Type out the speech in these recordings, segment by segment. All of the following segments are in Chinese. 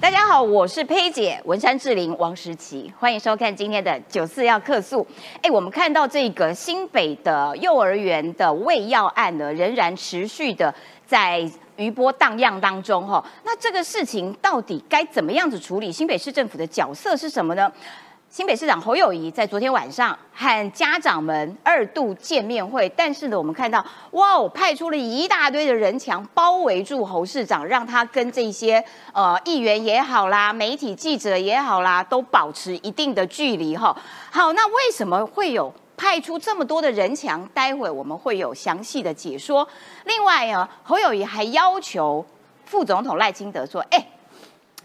大家好，我是佩姐，文山志玲，王时琪，欢迎收看今天的九四要客诉。哎，我们看到这个新北的幼儿园的喂药案呢，仍然持续的在余波荡漾当中哈。那这个事情到底该怎么样子处理？新北市政府的角色是什么呢？新北市长侯友谊在昨天晚上和家长们二度见面会，但是呢，我们看到哇哦，派出了一大堆的人墙包围住侯市长，让他跟这些呃议员也好啦、媒体记者也好啦，都保持一定的距离哈。好，那为什么会有派出这么多的人墙？待会我们会有详细的解说。另外呢，侯友谊还要求副总统赖清德说：“哎，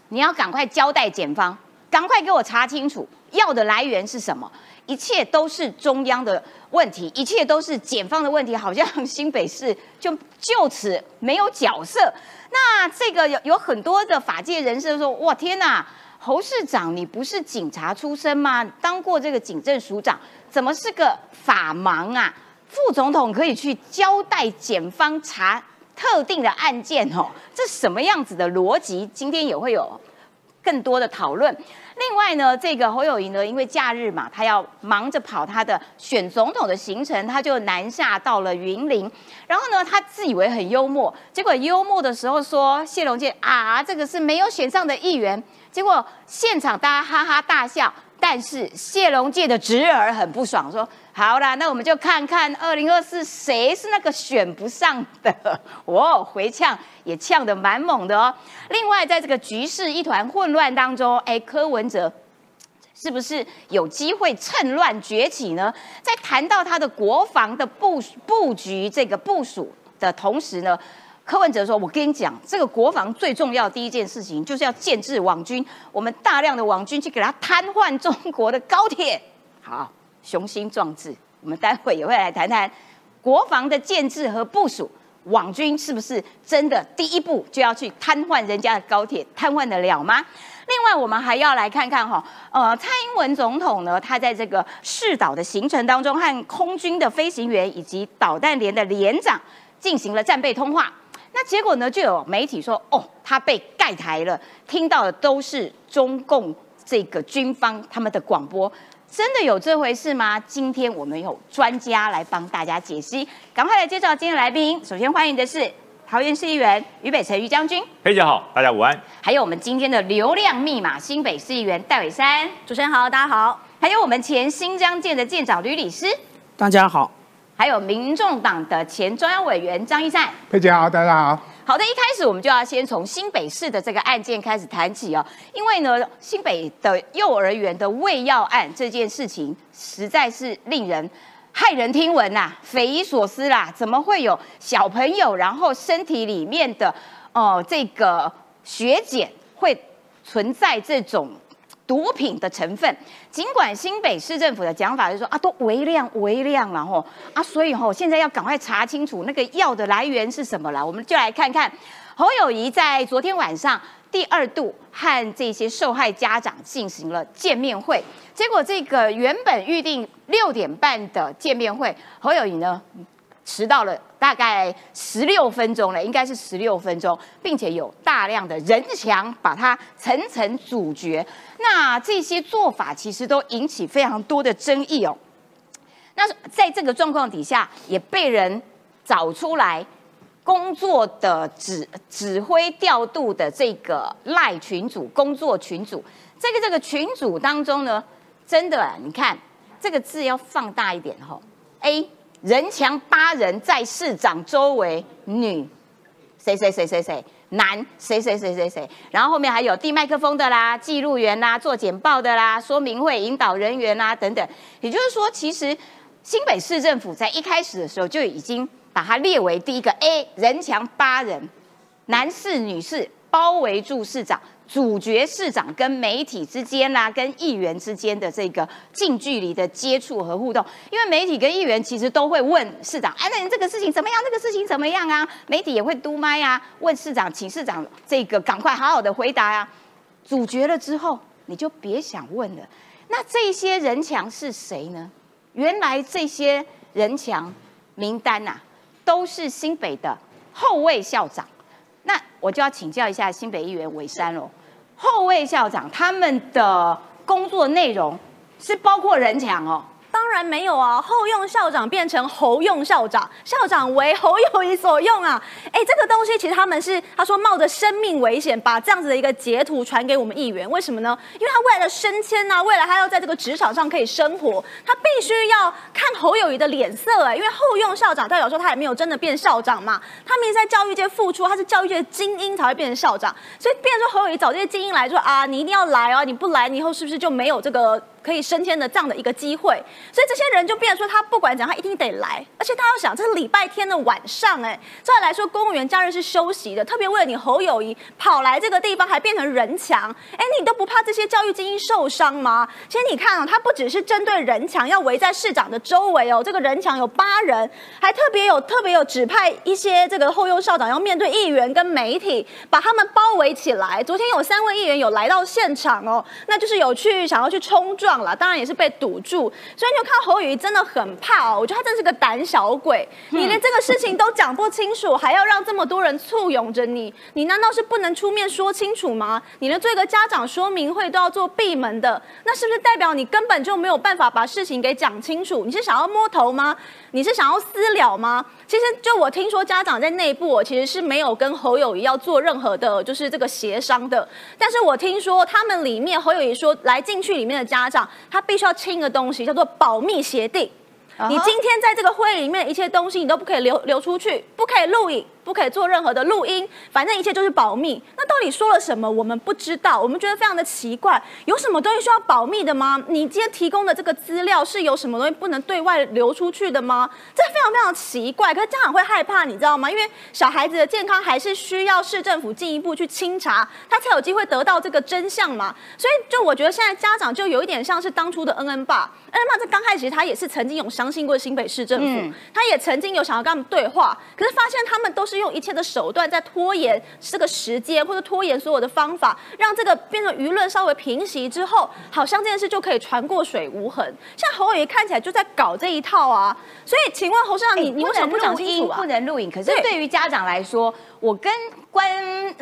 你要赶快交代检方，赶快给我查清楚。”药的来源是什么？一切都是中央的问题，一切都是检方的问题，好像新北市就就此没有角色。那这个有有很多的法界人士说：“哇，天哪，侯市长，你不是警察出身吗？当过这个警政署长，怎么是个法盲啊？副总统可以去交代检方查特定的案件哦，这什么样子的逻辑？今天也会有更多的讨论。”另外呢，这个侯友谊呢，因为假日嘛，他要忙着跑他的选总统的行程，他就南下到了云林。然后呢，他自以为很幽默，结果幽默的时候说谢龙介啊，这个是没有选上的议员。结果现场大家哈哈大笑，但是谢龙介的侄儿很不爽，说。好啦，那我们就看看二零二四谁是那个选不上的 哦，回呛也呛得蛮猛的哦。另外，在这个局势一团混乱当中，哎，柯文哲是不是有机会趁乱崛起呢？在谈到他的国防的布布局这个部署的同时呢，柯文哲说：“我跟你讲，这个国防最重要第一件事情就是要建制网军，我们大量的网军去给他瘫痪中国的高铁。”好。雄心壮志，我们待会也会来谈谈国防的建制和部署。网军是不是真的第一步就要去瘫痪人家的高铁，瘫痪得了吗？另外，我们还要来看看哈，呃，蔡英文总统呢，他在这个试岛的行程当中，和空军的飞行员以及导弹连的连长进行了战备通话。那结果呢，就有媒体说，哦，他被盖台了，听到的都是中共这个军方他们的广播。真的有这回事吗？今天我们有专家来帮大家解析，赶快来介绍今天的来宾。首先欢迎的是桃园市议员于北辰于将军，佩姐好，大家午安。还有我们今天的流量密码新北市议员戴伟山，主持人好，大家好。还有我们前新疆舰的舰长吕礼师，大家好。还有民众党的前中央委员张一善，佩姐好，大家好。好的，一开始我们就要先从新北市的这个案件开始谈起哦，因为呢，新北的幼儿园的喂药案这件事情实在是令人骇人听闻呐，匪夷所思啦，怎么会有小朋友然后身体里面的哦这个血检会存在这种？毒品的成分，尽管新北市政府的讲法是说啊，都微量微量了吼啊，所以吼现在要赶快查清楚那个药的来源是什么了。我们就来看看侯友谊在昨天晚上第二度和这些受害家长进行了见面会，结果这个原本预定六点半的见面会，侯友谊呢？迟到了大概十六分钟了，应该是十六分钟，并且有大量的人墙把它层层阻绝。那这些做法其实都引起非常多的争议哦。那在这个状况底下，也被人找出来工作的指指挥调度的这个赖群组工作群组，这个这个群组当中呢，真的你看这个字要放大一点哈，A。人墙八人在市长周围，女谁谁谁谁谁，男谁谁谁谁谁，然后后面还有递麦克风的啦，记录员啦，做简报的啦，说明会引导人员啦等等。也就是说，其实新北市政府在一开始的时候就已经把它列为第一个 A 人墙八人，男士女士包围住市长。主角市长跟媒体之间啦，跟议员之间的这个近距离的接触和互动，因为媒体跟议员其实都会问市长，哎，那你这个事情怎么样？这个事情怎么样啊？媒体也会嘟麦啊，问市长，请市长这个赶快好好的回答呀。主角了之后，你就别想问了。那这些人墙是谁呢？原来这些人墙名单呐，都是新北的后卫校长。那我就要请教一下新北议员韦山喽。后卫校长他们的工作内容是包括人墙哦。当然没有啊！后用校长变成侯用校长，校长为侯友谊所用啊！哎，这个东西其实他们是他说冒着生命危险把这样子的一个截图传给我们议员，为什么呢？因为他为了升迁啊，未来他要在这个职场上可以生活，他必须要看侯友谊的脸色啊！因为后用校长代表说他也没有真的变校长嘛，他明明在教育界付出，他是教育界的精英才会变成校长，所以变成侯友谊找这些精英来说啊，你一定要来哦，你不来，你以后是不是就没有这个？可以升迁的这样的一个机会，所以这些人就变成说，他不管讲，他一定得来，而且他要想，这是礼拜天的晚上，哎，照理来说，公务员假日是休息的，特别为了你侯友谊跑来这个地方，还变成人墙，哎，你都不怕这些教育精英受伤吗？其实你看啊，他不只是针对人墙要围在市长的周围哦，这个人墙有八人，还特别有特别有指派一些这个后用校长要面对议员跟媒体，把他们包围起来。昨天有三位议员有来到现场哦，那就是有去想要去冲撞。了，当然也是被堵住，所以你就看侯友谊真的很怕哦。我觉得他真是个胆小鬼，你连这个事情都讲不清楚，还要让这么多人簇拥着你，你难道是不能出面说清楚吗？你连做一个家长说明会都要做闭门的，那是不是代表你根本就没有办法把事情给讲清楚？你是想要摸头吗？你是想要私了吗？其实就我听说，家长在内部我其实是没有跟侯友谊要做任何的，就是这个协商的。但是我听说他们里面侯友谊说来进去里面的家长。他必须要签一个东西，叫做保密协定。你今天在这个会议里面一切东西，你都不可以流流出去，不可以录影。不可以做任何的录音，反正一切就是保密。那到底说了什么，我们不知道，我们觉得非常的奇怪。有什么东西需要保密的吗？你今天提供的这个资料是有什么东西不能对外流出去的吗？这非常非常奇怪。可是家长会害怕，你知道吗？因为小孩子的健康还是需要市政府进一步去清查，他才有机会得到这个真相嘛。所以，就我觉得现在家长就有一点像是当初的恩恩爸，恩恩爸在刚开始他也是曾经有相信过新北市政府，他也曾经有想要跟他们对话，可是发现他们都是。用一切的手段在拖延这个时间，或者拖延所有的方法，让这个变成舆论稍微平息之后，好像这件事就可以传过水无痕。像侯友看起来就在搞这一套啊，所以请问侯市长，你你为什么不讲清楚啊？不能录影，可是对于家长来说，我跟官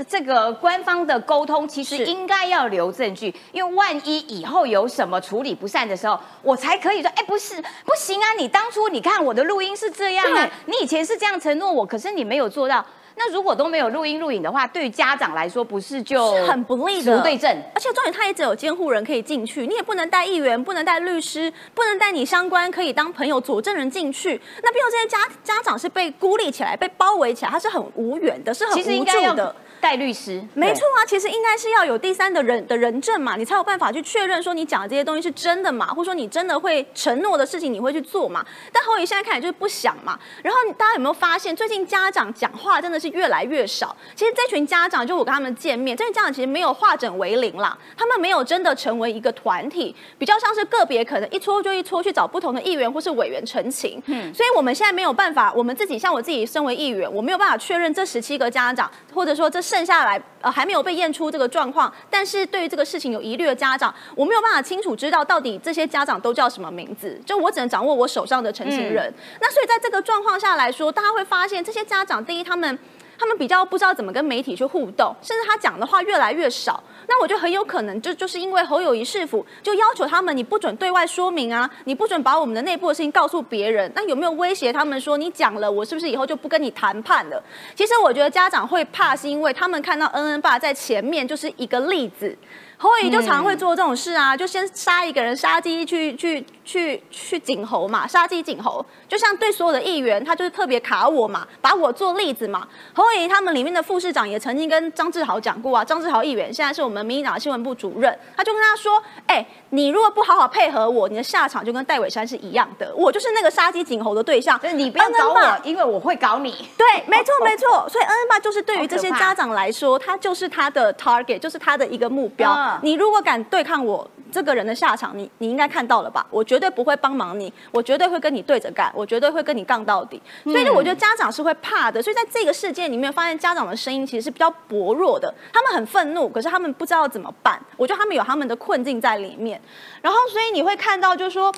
这个官方的沟通，其实应该要留证据，因为万一以后有什么处理不善的时候，我才可以说，哎，不是不行啊，你当初你看我的录音是这样啊，你以前是这样承诺我，可是你没有做到。那如果都没有录音录影的话，对于家长来说不是就很不利的？不对症，而且重点他也只有监护人可以进去，你也不能带议员，不能带律师，不能带你相关可以当朋友佐证人进去。那毕竟这些家家长是被孤立起来、被包围起来，他是很无缘的，是很无助的。带律师，没错啊，其实应该是要有第三的人的人证嘛，你才有办法去确认说你讲的这些东西是真的嘛，或者说你真的会承诺的事情你会去做嘛。但侯宇现在看起来就是不想嘛。然后大家有没有发现，最近家长讲话真的是越来越少？其实这群家长，就我跟他们见面，这群家长其实没有化整为零啦，他们没有真的成为一个团体，比较像是个别，可能一撮就一撮去找不同的议员或是委员陈情。嗯，所以我们现在没有办法，我们自己像我自己身为议员，我没有办法确认这十七个家长，或者说这。剩下来呃还没有被验出这个状况，但是对于这个事情有疑虑的家长，我没有办法清楚知道到底这些家长都叫什么名字，就我只能掌握我手上的成型人。那所以在这个状况下来说，大家会发现这些家长第一他们。他们比较不知道怎么跟媒体去互动，甚至他讲的话越来越少。那我觉得很有可能就就是因为侯友谊市府就要求他们，你不准对外说明啊，你不准把我们的内部的事情告诉别人。那有没有威胁他们说，你讲了，我是不是以后就不跟你谈判了？其实我觉得家长会怕，是因为他们看到恩恩爸在前面就是一个例子。侯友谊就常会做这种事啊，就先杀一个人，杀鸡去去去去警侯嘛，杀鸡儆猴，就像对所有的议员，他就是特别卡我嘛，把我做例子嘛。侯友谊他们里面的副市长也曾经跟张志豪讲过啊，张志豪议员现在是我们民进党新闻部主任，他就跟他说，哎，你如果不好好配合我，你的下场就跟戴伟山是一样的，我就是那个杀鸡儆猴的对象，你不要搞我，因为我会搞你。对，没错没错，所以恩恩爸就是对于这些家长来说，他就是他的 target，就是他的一个目标。你如果敢对抗我这个人的下场，你你应该看到了吧？我绝对不会帮忙你，我绝对会跟你对着干，我绝对会跟你杠到底。所以，我觉得家长是会怕的。所以，在这个事件里面，发现家长的声音其实是比较薄弱的。他们很愤怒，可是他们不知道怎么办。我觉得他们有他们的困境在里面。然后，所以你会看到，就是说，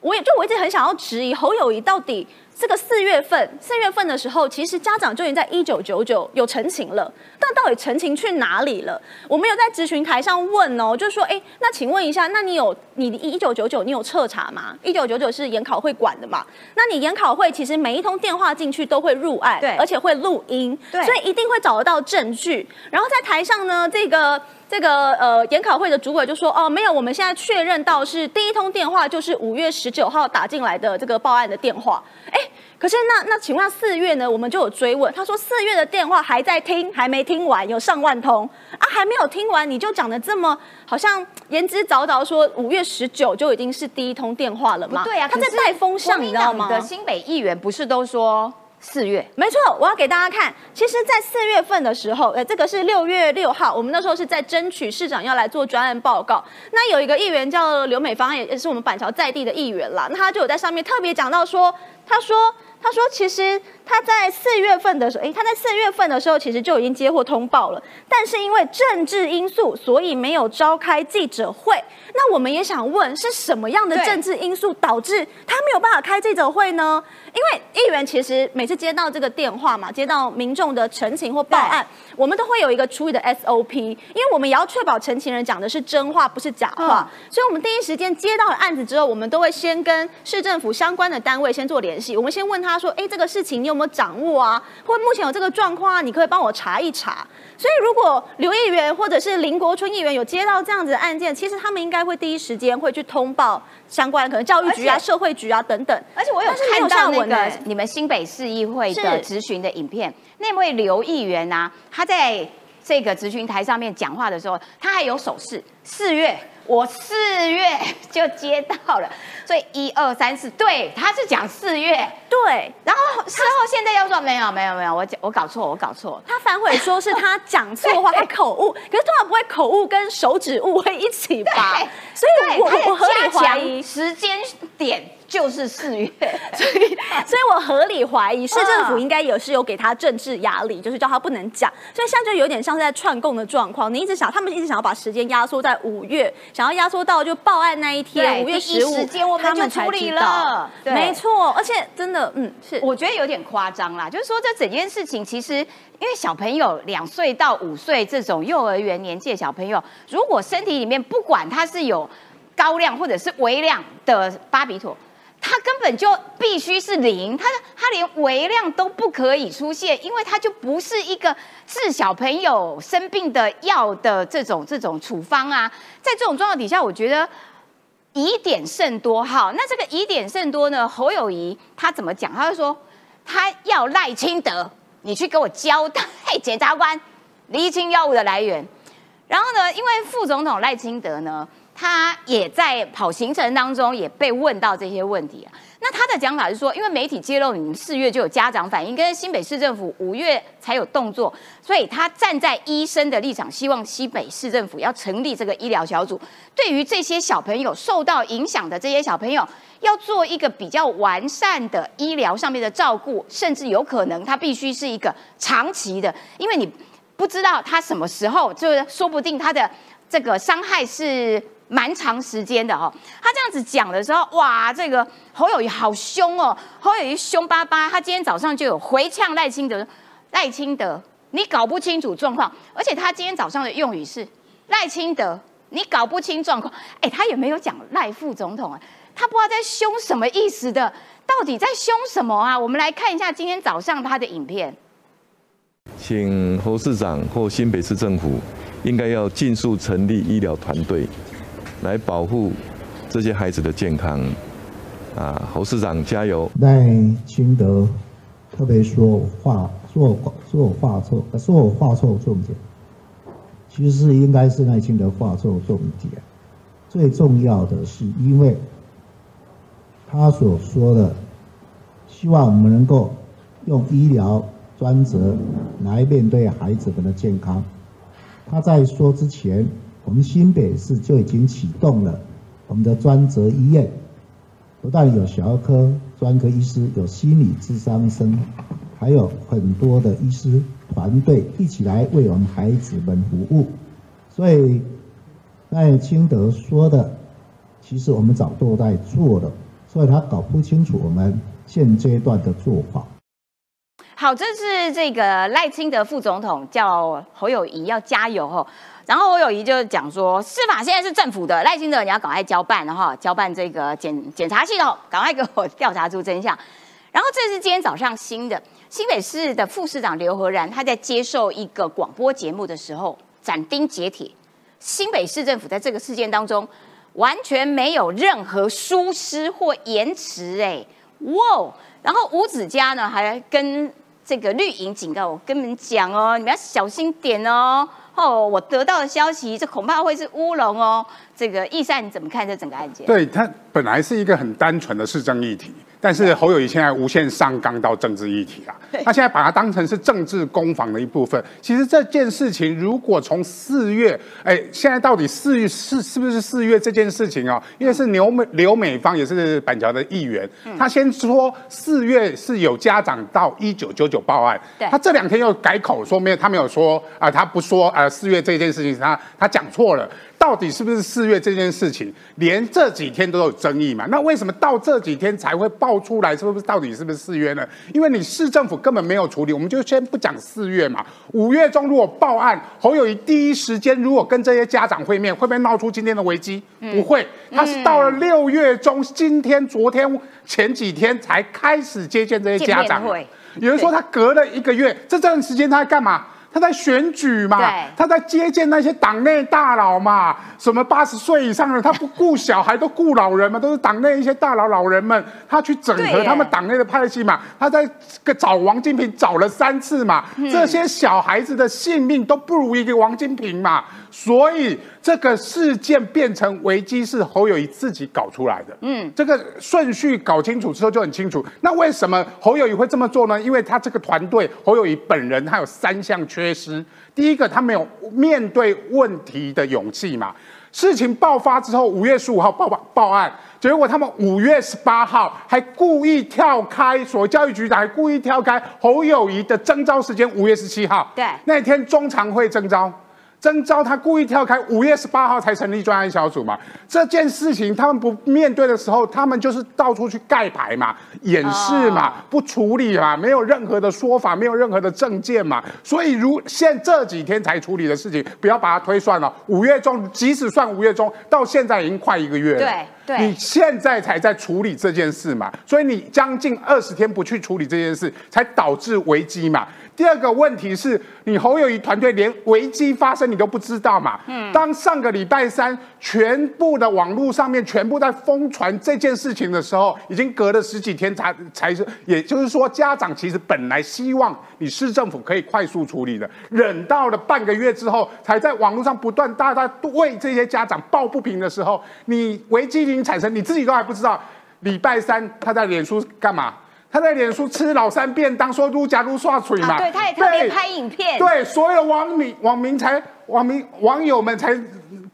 我也就我一直很想要质疑侯友谊到底。这个四月份，四月份的时候，其实家长就已经在一九九九有陈情了，但到底陈情去哪里了？我们有在咨询台上问哦，就说，哎，那请问一下，那你有你一九九九你有彻查吗？一九九九是研考会管的嘛？那你研考会其实每一通电话进去都会入案，对，而且会录音，对，所以一定会找得到证据。然后在台上呢，这个。这个呃研考会的主管就说哦没有，我们现在确认到是第一通电话就是五月十九号打进来的这个报案的电话。哎，可是那那请问四月呢？我们就有追问，他说四月的电话还在听，还没听完，有上万通啊，还没有听完，你就讲的这么好像言之凿凿说五月十九就已经是第一通电话了吗？对啊，他在带风向，你知道吗？的新北议员不是都说？四月，没错，我要给大家看。其实，在四月份的时候，呃，这个是六月六号，我们那时候是在争取市长要来做专案报告。那有一个议员叫刘美芳，也也是我们板桥在地的议员啦。那他就有在上面特别讲到说，他说，他说，其实他在四月份的时候，哎，他在四月份的时候，其实就已经接获通报了，但是因为政治因素，所以没有召开记者会。那我们也想问，是什么样的政治因素导致他没有办法开记者会呢？因为议员其实每次接到这个电话嘛，接到民众的陈情或报案，我们都会有一个处理的 SOP，因为我们也要确保陈情人讲的是真话，不是假话。所以，我们第一时间接到了案子之后，我们都会先跟市政府相关的单位先做联系。我们先问他说：“哎，这个事情你有没有掌握啊？或目前有这个状况啊？你可以帮我查一查。”所以，如果刘议员或者是林国春议员有接到这样子的案件，其实他们应该会第一时间会去通报相关可能教育局啊、社会局啊等等。而且我有看到那个你们新北市议会的咨询的影片，那位刘议员啊，他在这个咨询台上面讲话的时候，他还有手势，四月。我四月就接到了，所以一二三四，对，他是讲四月，对，然后事后现在又说没有没有没有，我我搞错，我搞错，他反悔说是他讲错话，他口误，可是通常不会口误跟手指误会一起吧？所以我我合理怀疑时间点。就是四月，所以所以我合理怀疑市政府应该也是有给他政治压力，就是叫他不能讲，所以现在就有点像是在串供的状况。你一直想，他们一直想要把时间压缩在五月，想要压缩到就报案那一天，五月十五，他们处理了。没错，而且真的，嗯，是我觉得有点夸张啦。就是说，这整件事情其实，因为小朋友两岁到五岁这种幼儿园年纪的小朋友，如果身体里面不管他是有高量或者是微量的巴比妥。它根本就必须是零，它它连微量都不可以出现，因为它就不是一个治小朋友生病的药的这种这种处方啊。在这种状况底下，我觉得疑点甚多。好，那这个疑点甚多呢？侯友谊他怎么讲？他就说他要赖清德，你去给我交代，检察官厘清药物的来源。然后呢，因为副总统赖清德呢。他也在跑行程当中也被问到这些问题啊。那他的讲法是说，因为媒体揭露你们四月就有家长反映，跟新北市政府五月才有动作，所以他站在医生的立场，希望新北市政府要成立这个医疗小组，对于这些小朋友受到影响的这些小朋友，要做一个比较完善的医疗上面的照顾，甚至有可能他必须是一个长期的，因为你不知道他什么时候，就是说不定他的这个伤害是。蛮长时间的哦，他这样子讲的时候，哇，这个侯友谊好凶哦，侯友谊凶巴巴。他今天早上就有回呛赖清德，赖清德，你搞不清楚状况，而且他今天早上的用语是赖清德，你搞不清状况。哎，他也没有讲赖副总统啊，他不知道在凶什么意思的，到底在凶什么啊？我们来看一下今天早上他的影片，请侯市长或新北市政府应该要尽速成立医疗团队。来保护这些孩子的健康，啊，侯市长加油！赖清德特别说话说我说我话错，说我话错重点，其实应该是赖清德话错重点。最重要的是，因为他所说的，希望我们能够用医疗专责来面对孩子们的健康。他在说之前。我们新北市就已经启动了我们的专责医院，不但有小儿科专科医师，有心理智商生，还有很多的医师团队一起来为我们孩子们服务。所以赖清德说的，其实我们早都在做了。所以他搞不清楚我们现阶段的做法。好，这是这个赖清德副总统叫侯友谊要加油哦。然后侯友谊就讲说，司法现在是政府的，赖清德你要赶快交办，哈，交办这个检检察系统，赶快给我调查出真相。然后这是今天早上新的新北市的副市长刘和然，他在接受一个广播节目的时候斩钉截铁，新北市政府在这个事件当中完全没有任何疏失或延迟，哎，哇！然后吴子嘉呢还跟。这个绿营警告我，跟你们讲哦，你们要小心点哦。哦，我得到的消息，这恐怕会是乌龙哦。这个易善你怎么看这整个案件？对他本来是一个很单纯的市政议题。但是侯友谊现在无限上纲到政治议题了，他现在把它当成是政治攻防的一部分。其实这件事情，如果从四月，哎，现在到底四月是是不是四月这件事情哦？因为是刘美刘美芳也是板桥的议员，他先说四月是有家长到一九九九报案，他这两天又改口说没有，他没有说啊，他不说啊，四月这件事情他他讲错了。到底是不是四月这件事情，连这几天都有争议嘛？那为什么到这几天才会爆出来？是不是到底是不是四月呢？因为你市政府根本没有处理，我们就先不讲四月嘛。五月中如果报案，侯友谊第一时间如果跟这些家长会面，会不会闹出今天的危机？不会，他是到了六月中，今天、昨天、前几天才开始接见这些家长。有人说他隔了一个月，这段时间他在干嘛？他在选举嘛，他在接见那些党内大佬嘛，什么八十岁以上的，他不顾小孩都顾老人嘛，都是党内一些大佬老人们，他去整合他们党内的派系嘛，他在找王金平找了三次嘛，这些小孩子的性命都不如一个王金平嘛，所以这个事件变成危机是侯友谊自己搞出来的，嗯，这个顺序搞清楚之后就很清楚。那为什么侯友谊会这么做呢？因为他这个团队侯友谊本人他有三项缺。失。第一个，他没有面对问题的勇气嘛。事情爆发之后，五月十五号报报报案，结果他们五月十八号还故意跳开，所教育局长还故意跳开侯友谊的征招时间，五月十七号。对，那天中常会征召。征召他故意跳开，五月十八号才成立专案小组嘛？这件事情他们不面对的时候，他们就是到处去盖牌嘛、掩饰嘛、不处理嘛，没有任何的说法，没有任何的证件嘛。所以如现这几天才处理的事情，不要把它推算了。五月中，即使算五月中，到现在已经快一个月了。对对，你现在才在处理这件事嘛？所以你将近二十天不去处理这件事，才导致危机嘛？第二个问题是你侯友谊团队连危机发生你都不知道嘛？嗯，当上个礼拜三全部的网络上面全部在疯传这件事情的时候，已经隔了十几天才才是，也就是说家长其实本来希望你市政府可以快速处理的，忍到了半个月之后，才在网络上不断大家为这些家长抱不平的时候，你危机产生，你自己都还不知道。礼拜三他在脸书干嘛？他在脸书吃老三便当，说如假如刷嘴嘛，对，他也特别拍影片，对，所有网民网民才网民网友们才。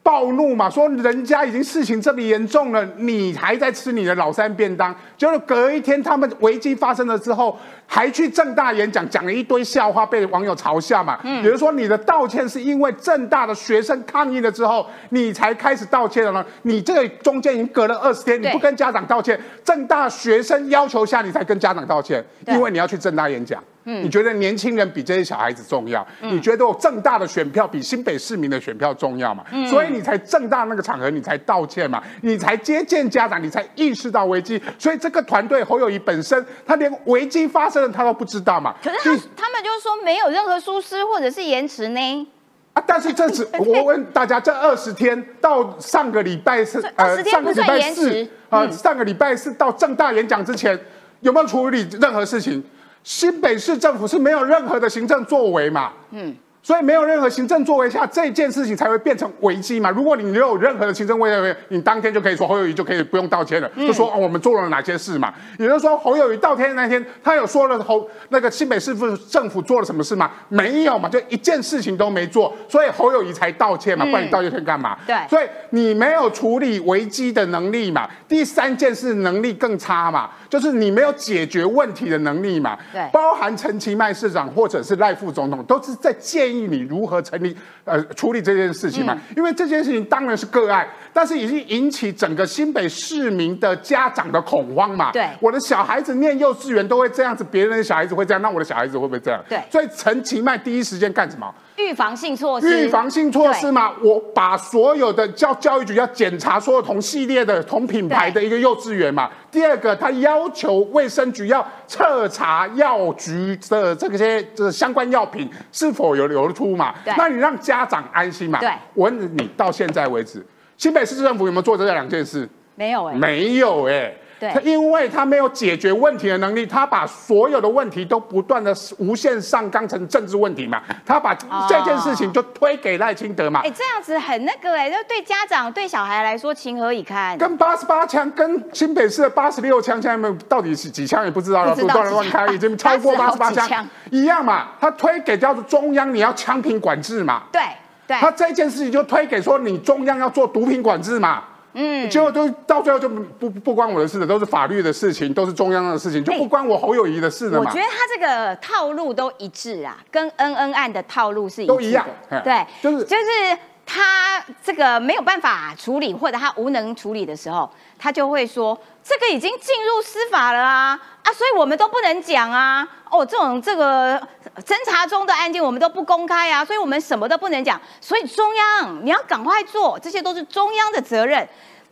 暴怒嘛，说人家已经事情这么严重了，你还在吃你的老三便当。就是隔一天，他们危机发生了之后，还去正大演讲，讲了一堆笑话，被网友嘲笑嘛。嗯，比如说你的道歉是因为正大的学生抗议了之后，你才开始道歉的呢？你这个中间已经隔了二十天，你不跟家长道歉，正大学生要求下你才跟家长道歉，因为你要去正大演讲。你觉得年轻人比这些小孩子重要？你觉得我正大的选票比新北市民的选票重要嘛？所以你才正大那个场合，你才道歉嘛？你才接见家长，你才意识到危机。所以这个团队侯友谊本身，他连危机发生了他都不知道嘛？可是他他们就是说没有任何疏失或者是延迟呢？啊！但是这次 我问大家，这二十天到上个礼拜是呃上个礼拜四啊，上个礼拜四到正大演讲之前有没有处理任何事情？新北市政府是没有任何的行政作为嘛？嗯。所以没有任何行政作为下，这件事情才会变成危机嘛。如果你没有任何的行政作为，你当天就可以说侯友谊就可以不用道歉了，就说哦我们做了哪些事嘛。也就是说侯友谊道歉那天，他有说了侯那个新北市府政府做了什么事吗？没有嘛，就一件事情都没做，所以侯友谊才道歉嘛。不然你道歉干嘛？对，所以你没有处理危机的能力嘛。第三件事能力更差嘛，就是你没有解决问题的能力嘛。对，包含陈其迈市长或者是赖副总统都是在建。建议你如何成立呃处理这件事情嘛。因为这件事情当然是个案，但是已经引起整个新北市民的家长的恐慌嘛。对我的小孩子念幼稚园都会这样子，别人的小孩子会这样，那我的小孩子会不会这样？对所以陈其迈第一时间干什么？预防性措施，预防性措施嘛，我把所有的教教育局要检查所有同系列的同品牌的一个幼稚园嘛。第二个，他要求卫生局要彻查药局的这些这相关药品是否有流出嘛。那你让家长安心嘛。对我问你，到现在为止，新北市政府有没有做这两件事？没有哎、没有哎、对。他因为他没有解决问题的能力，他把所有的问题都不断的无限上纲成政治问题嘛，他把这件事情就推给赖清德嘛。哎、，这样子很那个哎、就对家长对小孩来说情何以堪？跟八十八枪跟新北市的八十六枪，现在没到底是几枪也不知道了，不断的乱开，已经超过八十八80好几枪枪，一样嘛，他推给叫做中央，你要枪品管制嘛，对对，他这件事情就推给说你中央要做毒品管制嘛。嗯，结果都到最后就不不不关我的事了，都是法律的事情，都是中央的事情，就不关我侯友谊的事了嘛。我觉得他这个套路都一致啊，跟恩恩案的套路是一致都一样对，就是就是他这个没有办法处理，或者他无能处理的时候，他就会说这个已经进入司法了啊啊，所以我们都不能讲啊。哦，这种这个侦查中的案件我们都不公开啊，所以我们什么都不能讲。所以中央你要赶快做，这些都是中央的责任，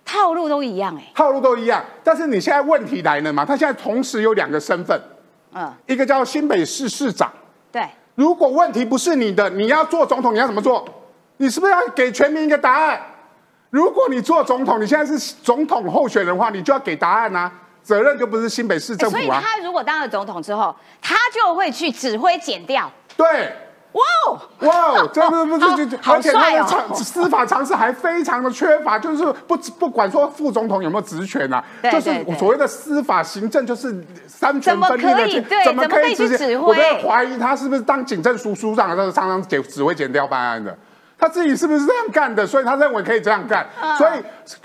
套路都一样哎、套路都一样，但是你现在问题来了嘛？他现在同时有两个身份，嗯，一个叫新北市市长。对，如果问题不是你的，你要做总统，你要怎么做？你是不是要给全民一个答案？如果你做总统，你现在是总统候选人的话，你就要给答案啊，责任就不是新北市欸所以政府啊。他如果当了总统之后，他就会去指挥减掉。对，哇哦！哇哦，这不不是这这，好而且他的常司法常识还非常的缺乏，就是不不管说副总统有没有职权啊，就是所谓的司法行政就是三权分立的怎么可以对怎么可以去直接指挥我都怀疑他是不是当警政署署长的时候常常指指挥检调办案的。他自己是不是这样干的？所以他认为可以这样干。嗯所以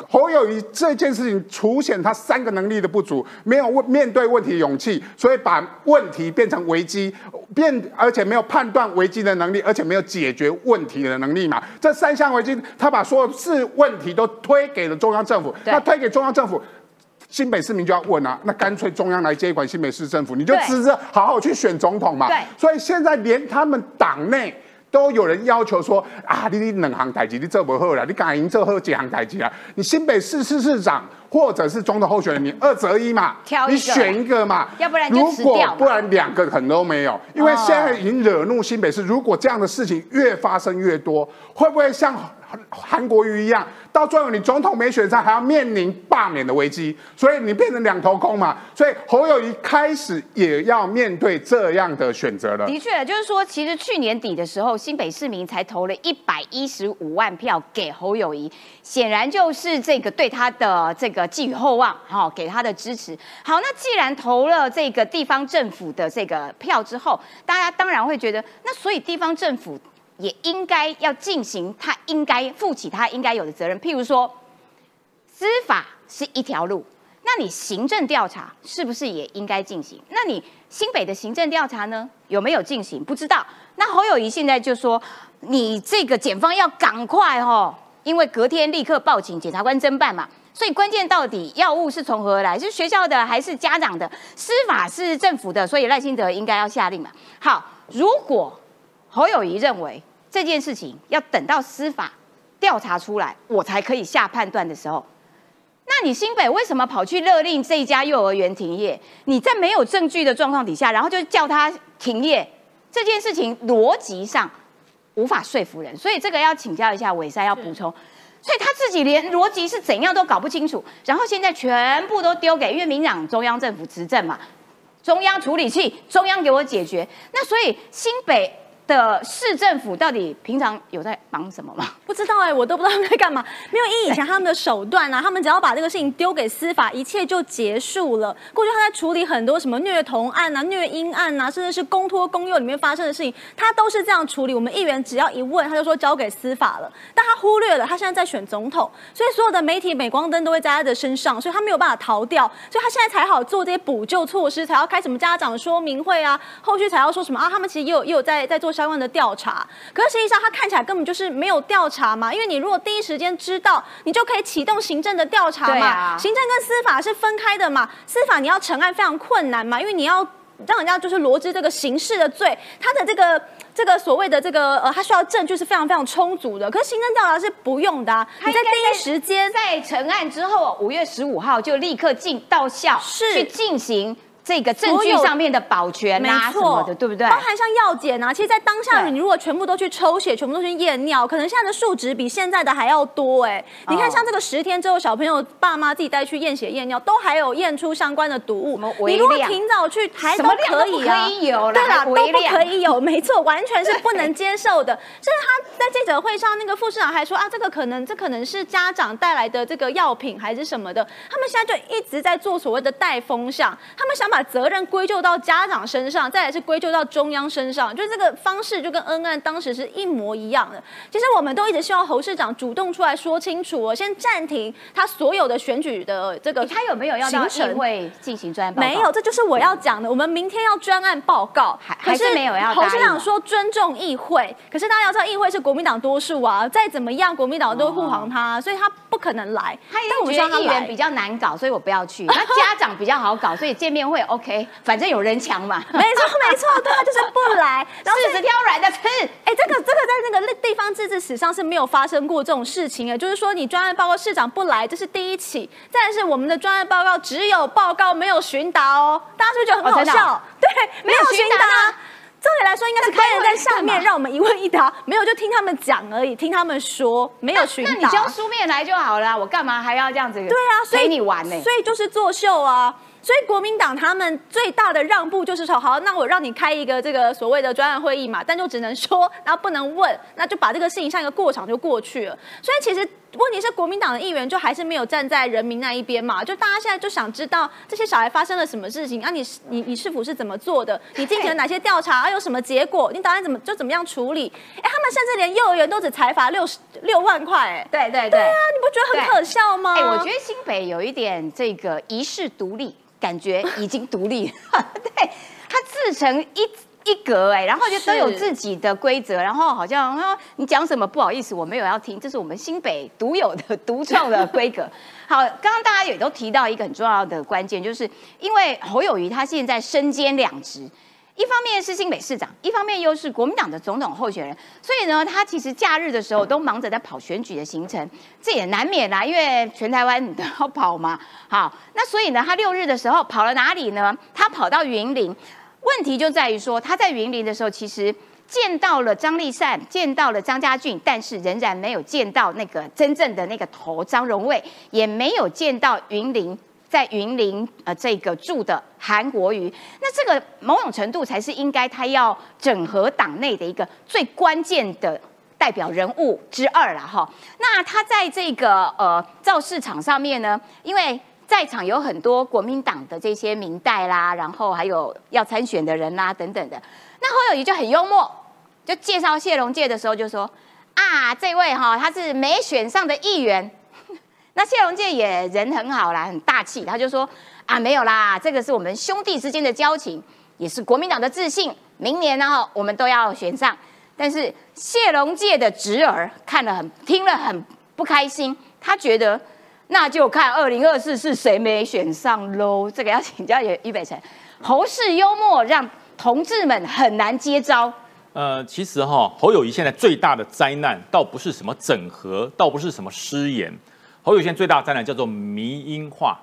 侯友谊这件事情凸显他三个能力的不足，没有问面对问题的勇气，所以把问题变成危机，变而且没有判断危机的能力，而且没有解决问题的能力嘛。这三项危机，他把所有是问题都推给了中央政府。对那推给中央政府。新北市民就要问啊，那干脆中央来接管新北市政府，你就对支持好好去选总统嘛。对所以现在连他们党内都有人要求说啊，你你两行台籍你这不好了，你敢赢做好几行台籍啊？你新北市市市长或者是总统候选人，你 二择一嘛，挑一你选一个嘛，要不然就如果不然两个可能都没有，因为哦现在已经惹怒新北市。如果这样的事情越发生越多，会不会像韩韩国瑜一样，到最后你总统没选上，还要面临罢免的危机？所以你变成两头空嘛。所以侯友谊开始也要面对这样的选择了。的确，就是说，其实去年底的时候，新北市民才投了一百一十五万票给侯友谊，显然就是这个对他的这个寄予厚望，哈、给他的支持。好，那既然投了这个地方政府的这个票之后，大家当然会觉得，那所以地方政府也应该要进行他应该负起他应该有的责任，譬如说，司法是一条路，那你行政调查是不是也应该进行？那你新北的行政调查呢，有没有进行？不知道。那侯友谊现在就说，你这个检方要赶快哦，因为隔天立刻报警检察官侦办嘛。所以关键到底药物是从何而来？是学校的还是家长的？司法是政府的，所以赖清德应该要下令嘛。好，如果侯友谊认为这件事情要等到司法调查出来，我才可以下判断的时候，那你新北为什么跑去勒令这一家幼儿园停业？你在没有证据的状况底下，然后就叫他停业，这件事情逻辑上无法说服人，所以这个要请教一下伟山要补充。所以他自己连逻辑是怎样都搞不清楚，然后现在全部都丢给，因为民党中央政府执政嘛，中央处理器，中央给我解决。那所以新北的市政府到底平常有在忙什么吗？不知道哎、我都不知道他们在干嘛。没有依以前他们的手段啊，他们只要把这个事情丢给司法，一切就结束了。过去他在处理很多什么虐童案啊、虐婴案啊，甚至是公托公幼里面发生的事情，他都是这样处理。我们议员只要一问，他就说交给司法了，但他忽略了他现在在选总统，所以所有的媒体镁光灯都会在他的身上，所以他没有办法逃掉，所以他现在才好做这些补救措施，才要开什么家长说明会啊，后续才要说什么啊，他们其实也有也有在在做相关的调查。可是实际上，他看起来根本就是没有调查嘛，因为你如果第一时间知道，你就可以启动行政的调查嘛。啊、行政跟司法是分开的嘛，司法你要成案非常困难嘛，因为你要让人家就是罗织这个刑事的罪，他的这个。这个所谓的这个呃，他需要证据是非常非常充足的，可是行政调查是不用的、啊。你在第一时间在成案之后，五月十五号就立刻进到校是去进行。这个证据上面的保全啊什么的，对不对？包含像药检啊，其实，在当下你如果全部都去抽血，全部都去验尿，可能现在的数值比现在的还要多哎。你看，像这个十天之后，小朋友爸妈自己带去验血验尿，都还有验出相关的毒物。你如果挺早去，还都可以啊。对啦，都不可以有，没错，完全是不能接受的。甚至他在记者会上，那个副市长还说啊，这个可能，这可能是家长带来的这个药品还是什么的。他们现在就一直在做所谓的带风向，他们想把责任归咎到家长身上，再来是归咎到中央身上，就是这个方式就跟恩案当时是一模一样的。其实我们都一直希望侯市长主动出来说清楚，我先暂停他所有的选举的这个，他有没有要到议会进行专案报告？没有，这就是我要讲的。我们明天要专案报告，还还是没有要。侯市长说尊重议会，可是大家要知道议会是国民党多数啊，再怎么样国民党都护航他，所以他不可能来。他觉得议员比较难搞，所以我不要去。那家长比较好搞，所以见面会 OK。反正有人强嘛，没错没错，对他就是不来，柿子挑软的吃。哎，这个这个在那个地方自治史上是没有发生过这种事情的，就是说你专案报告市长不来，这是第一起。再是我们的专案报告只有报告没有询答哦，大家是不是觉得很好笑？对，没有询答。照理来说，应该是开人在上面，让我们一问一答，没有就听他们讲而已，听他们说，没有询答。那你交书面来就好了，我干嘛还要这样子？对啊，所以你玩呢？所以就是作秀啊。所以国民党他们最大的让步就是说，好，那我让你开一个这个所谓的专案会议嘛，但就只能说，然后不能问，那就把这个事情像一个过场就过去了。所以其实问题是，国民党的议员就还是没有站在人民那一边嘛，就大家现在就想知道这些小孩发生了什么事情啊？你你你是否是怎么做的？你进行了哪些调查？啊，有什么结果？你打算怎么就怎么样处理？哎，他们甚至连幼儿园都只裁罚六十六万块，哎，对对对啊，你不觉得很可笑吗？哎，我觉得新北有一点这个遗世独立。感觉已经独立，对，他自成一一格哎，然后就都有自己的规则，然后好像啊，你讲什么不好意思，我没有要听，这是我们新北独有的独创的规格。好，刚刚大家也都提到一个很重要的关键，就是因为侯友谊他现在身兼两职。一方面是新北市长，一方面又是国民党的总统候选人，所以呢，他其实假日的时候都忙着在跑选举的行程，这也难免啦，因为全台湾你都要跑嘛。好，那所以呢，他六日的时候跑了哪里呢？他跑到云林，问题就在于说他在云林的时候，其实见到了张立善，见到了张家俊，但是仍然没有见到那个真正的那个头张荣卫，也没有见到云林。在云林呃，这个住的韩国瑜，那这个某种程度才是应该他要整合党内的一个最关键的代表人物之二了哈。那他在这个呃造市场上面呢，因为在场有很多国民党的这些明代啦，然后还有要参选的人啦等等的。那侯友谊就很幽默，就介绍谢龙介的时候就说啊，这位哈他是没选上的议员。那谢龙介也人很好啦，很大气，他就说啊，没有啦，这个是我们兄弟之间的交情，也是国民党的自信。明年呢，我们都要选上。但是谢龙介的侄儿看了很听了很不开心，他觉得那就看二零二四是谁没选上喽。这个要请教也于北辰，侯氏幽默让同志们很难接招。呃，其实哈，侯友谊现在最大的灾难，倒不是什么整合，倒不是什么失言。侯友宪最大的灾难叫做迷音化，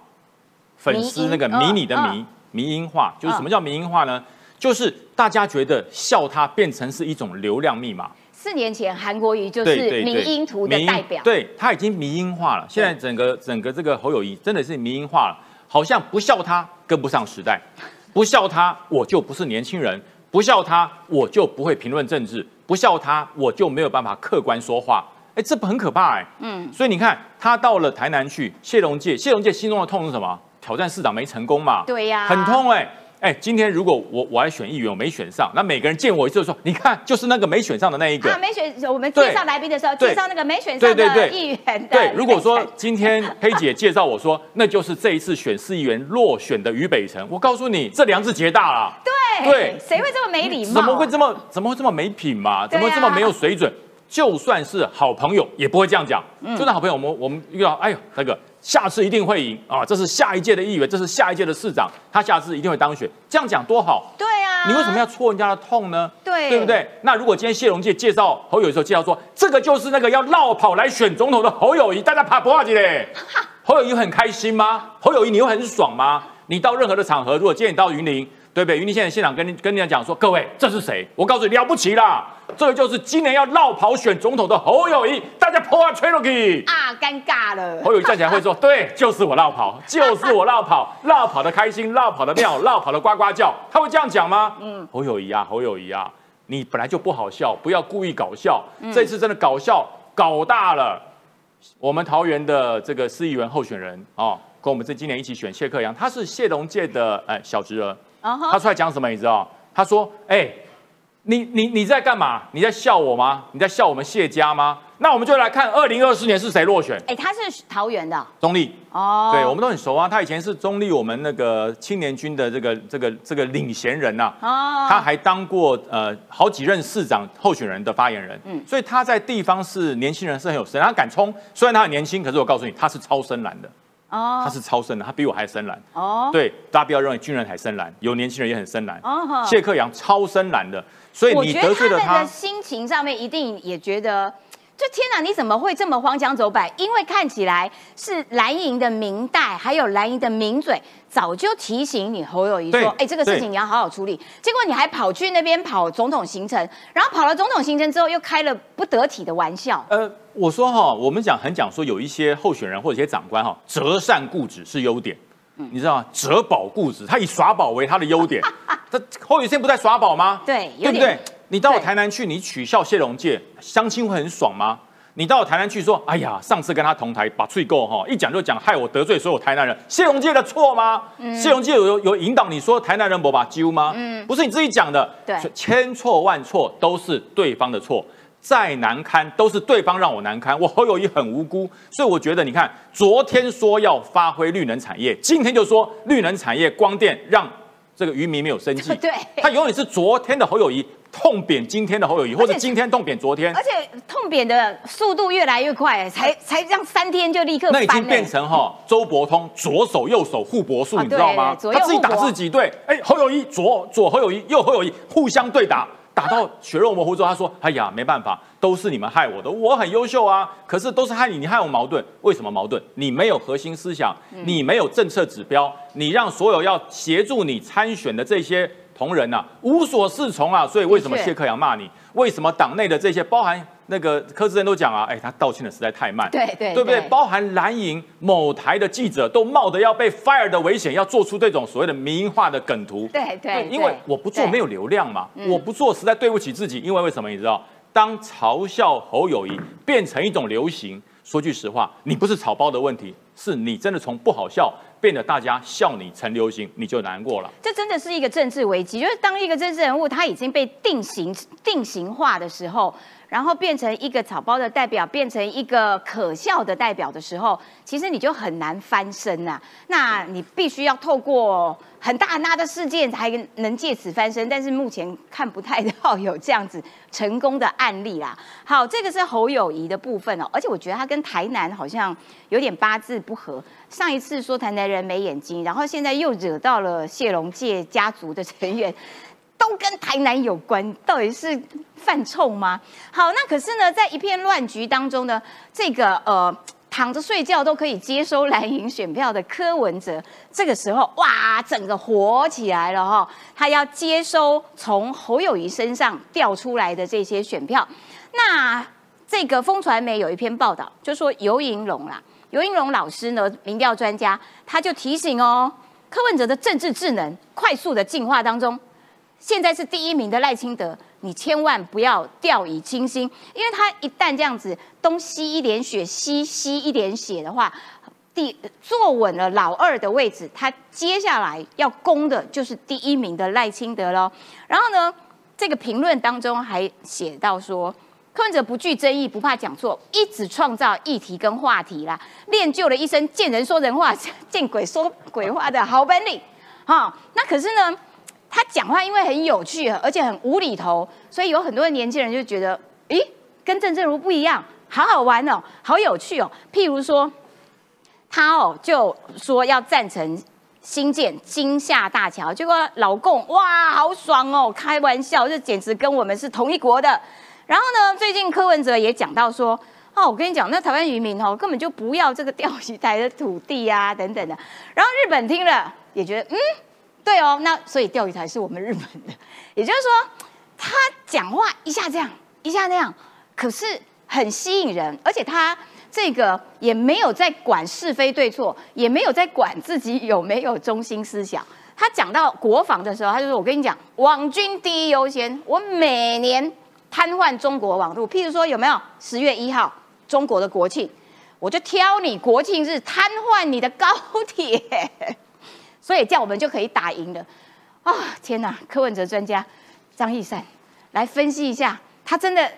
粉丝那个迷你的迷迷音化，就是什么叫迷音化呢？就是大家觉得笑他变成是一种流量密码。四年前韩国瑜就是民音图的代表，对他已经民音化了。现在整个整个这个侯友谊真的是民音化了，好像不笑他跟不上时代，不笑他我就不是年轻人，不笑他我就不会评论政治，不笑他我就没有办法客观说话。哎，这不很可怕哎。嗯，所以你看，他到了台南去，谢龙介，谢龙介心中的痛是什么？挑战市长没成功嘛？对呀，很痛哎。哎，今天如果我我来选议员，我没选上，那每个人见我一次就说，你看，就是那个没选上的那一个。啊，没选，我们介绍来宾的时候，介绍那个没选上的议员的。对，如果说今天黑姐介绍我说，那就是这一次选市议员落选的于北辰，我告诉你，这梁子杰大了。对对谁会这么没礼貌？怎么会这么怎么会这么没品嘛？怎么会这么没有水准？就算是好朋友，也不会这样讲。嗯就算好朋友，我们我们遇到，哎呦，那个下次一定会赢啊！这是下一届的议员，这是下一届的市长，他下次一定会当选。这样讲多好。对啊，你为什么要戳人家的痛呢？对对不对？那如果今天谢龙介介绍侯友谊的时候介绍说，这个就是那个要绕跑来选总统的侯友谊，大家怕不怕嘞？侯友谊很开心吗？侯友谊你会很爽吗？你到任何的场合，如果今天你到云林，对不对？云林县的县长跟你跟你讲说，各位这是谁？我告诉你了不起啦，这个就是今年要绕跑选总统的侯友谊，大家破啊吹了去。啊？尴尬了。侯友谊站起来会说：“ 对，就是我绕跑，就是我绕跑，绕跑的开心，绕跑的妙，绕跑的呱呱叫。”他会这样讲吗？嗯，侯友谊啊，侯友谊啊，你本来就不好笑，不要故意搞笑。这次真的搞笑搞大了。我们桃园的这个市议员候选人哦，跟我们这今年一起选谢克阳，他是谢龙介的哎小侄儿。啊他出来讲什么？你知道？他说：“哎、你你你在干嘛？你在笑我吗？你在笑我们谢家吗？那我们就来看二零二四年是谁落选。”哎，他是桃园的中立，哦。对我们都很熟啊。他以前是中立我们那个青年军的这个这个这个领衔人呐、哦，他还当过呃好几任市长候选人的发言人，嗯所以他在地方是年轻人是很有声，他敢冲。虽然他很年轻，可是我告诉你，他是超深蓝的，哦他是超深的，他比我还深蓝。哦对，大家不要认为军人还深蓝，有年轻人也很深蓝。哦谢克阳超深蓝的，所以你觉得得罪了他心情上面一定也觉得。就天哪，你怎么会这么荒腔走板？因为看起来是蓝营的明代，还有蓝营的名嘴，早就提醒你侯友谊说：“哎，这个事情你要好好处理。”结果你还跑去那边跑总统行程，然后跑了总统行程之后，又开了不得体的玩笑。呃，我说哈，我们讲很讲说有一些候选人或者一些长官哈，择善固执是优点，嗯你知道吗？择宝固执，他以耍宝为他的优点。他侯友宜现在不在耍宝吗？对对不对？你到我台南去，你取笑谢龙介，相亲会很爽吗？你到我台南去说，哎呀，上次跟他同台把罪够哈，一讲就讲，害我得罪所有台南人，谢龙介的错吗？嗯谢龙介有有有引导你说台南人不把揪吗？不是你自己讲的，对千错万错都是对方的错。再难堪都是对方让我难堪，我侯友谊很无辜，所以我觉得你看，昨天说要发挥绿能产业，今天就说绿能产业光电让这个渔民没有生计，对他永远是昨天的侯友谊痛扁今天的侯友谊，或者今天痛扁昨天。而，且痛扁的速度越来越快，才才这样三天就立刻那已经变成哈周伯通左手右手互搏术，啊你知道吗？他自己打自己对，哎，侯友谊左左侯友谊右侯友谊互相对打，打到血肉模糊之后，他说：“哎呀，没办法，都是你们害我的，我很优秀啊，可是都是害你，你害我矛盾，为什么矛盾？你没有核心思想，嗯你没有政策指标，你让所有要协助你参选的这些同仁呐、无所适从啊，所以为什么谢克阳骂你？为什么党内的这些包含？”那个柯志恩都讲啊，哎，他道歉的实在太慢，对对对不对？包含蓝营某台的记者都冒着要被 fire 的危险，要做出这种所谓的民营化的梗图。对对因为我不做对没有流量嘛，嗯我不做实在对不起自己。因为为什么你知道？当嘲笑侯友谊变成一种流行，说句实话，你不是草包的问题，是你真的从不好笑变得大家笑你成流行，你就难过了。这真的是一个政治危机，就是当一个政治人物他已经被定型定型化的时候，然后变成一个草包的代表，变成一个可笑的代表的时候，其实你就很难翻身呐、那你必须要透过很大很大的事件才能借此翻身，但是目前看不太到有这样子成功的案例啦。好，这个是侯友谊的部分哦，而且我觉得他跟台南好像有点八字不合。上一次说台南人没眼睛，然后现在又惹到了谢龙介家族的成员，都跟台南有关，到底是犯臭吗？好，那可是呢，在一片乱局当中呢，这个呃。躺着睡觉都可以接收蓝营选票的柯文哲，这个时候哇，整个火起来了哈、他要接收从侯友谊身上调出来的这些选票。那这个风传媒有一篇报道，就说尤银龙啦，尤银龙老师呢，民调专家，他就提醒哦，柯文哲的政治智能快速的进化当中，现在是第一名的赖清德，你千万不要掉以轻心，因为他一旦这样子东吸一点血，西吸一点血的话，第坐稳了老二的位置，他接下来要攻的就是第一名的赖清德喽。然后呢，这个评论当中还写到说，柯文哲不惧争议，不怕讲错，一直创造议题跟话题啦，练就了一身见人说人话、见鬼说鬼话的好本领。哈，那可是呢，他讲话因为很有趣，而且很无厘头，所以有很多年轻人就觉得，咦，跟郑正如不一样，好好玩哦，好有趣哦。譬如说。他哦就说要赞成新建金厦大桥，结果老共哇好爽哦，开玩笑，这简直跟我们是同一国的。然后呢，最近柯文哲也讲到说，哦，我跟你讲，那台湾渔民哦根本就不要这个钓鱼台的土地啊等等的。然后日本听了也觉得，嗯，对哦，那所以钓鱼台是我们日本的。也就是说，他讲话一下这样一下那样，可是很吸引人，而且他。这个也没有在管是非对错，也没有在管自己有没有中心思想。他讲到国防的时候，他就说：“我跟你讲，网军第一优先，我每年瘫痪中国网络。譬如说，有没有十月一号中国的国庆，我就挑你国庆日瘫痪你的高铁，所以这样我们就可以打赢了。”啊，天呐！柯文哲专家张义善来分析一下，他真的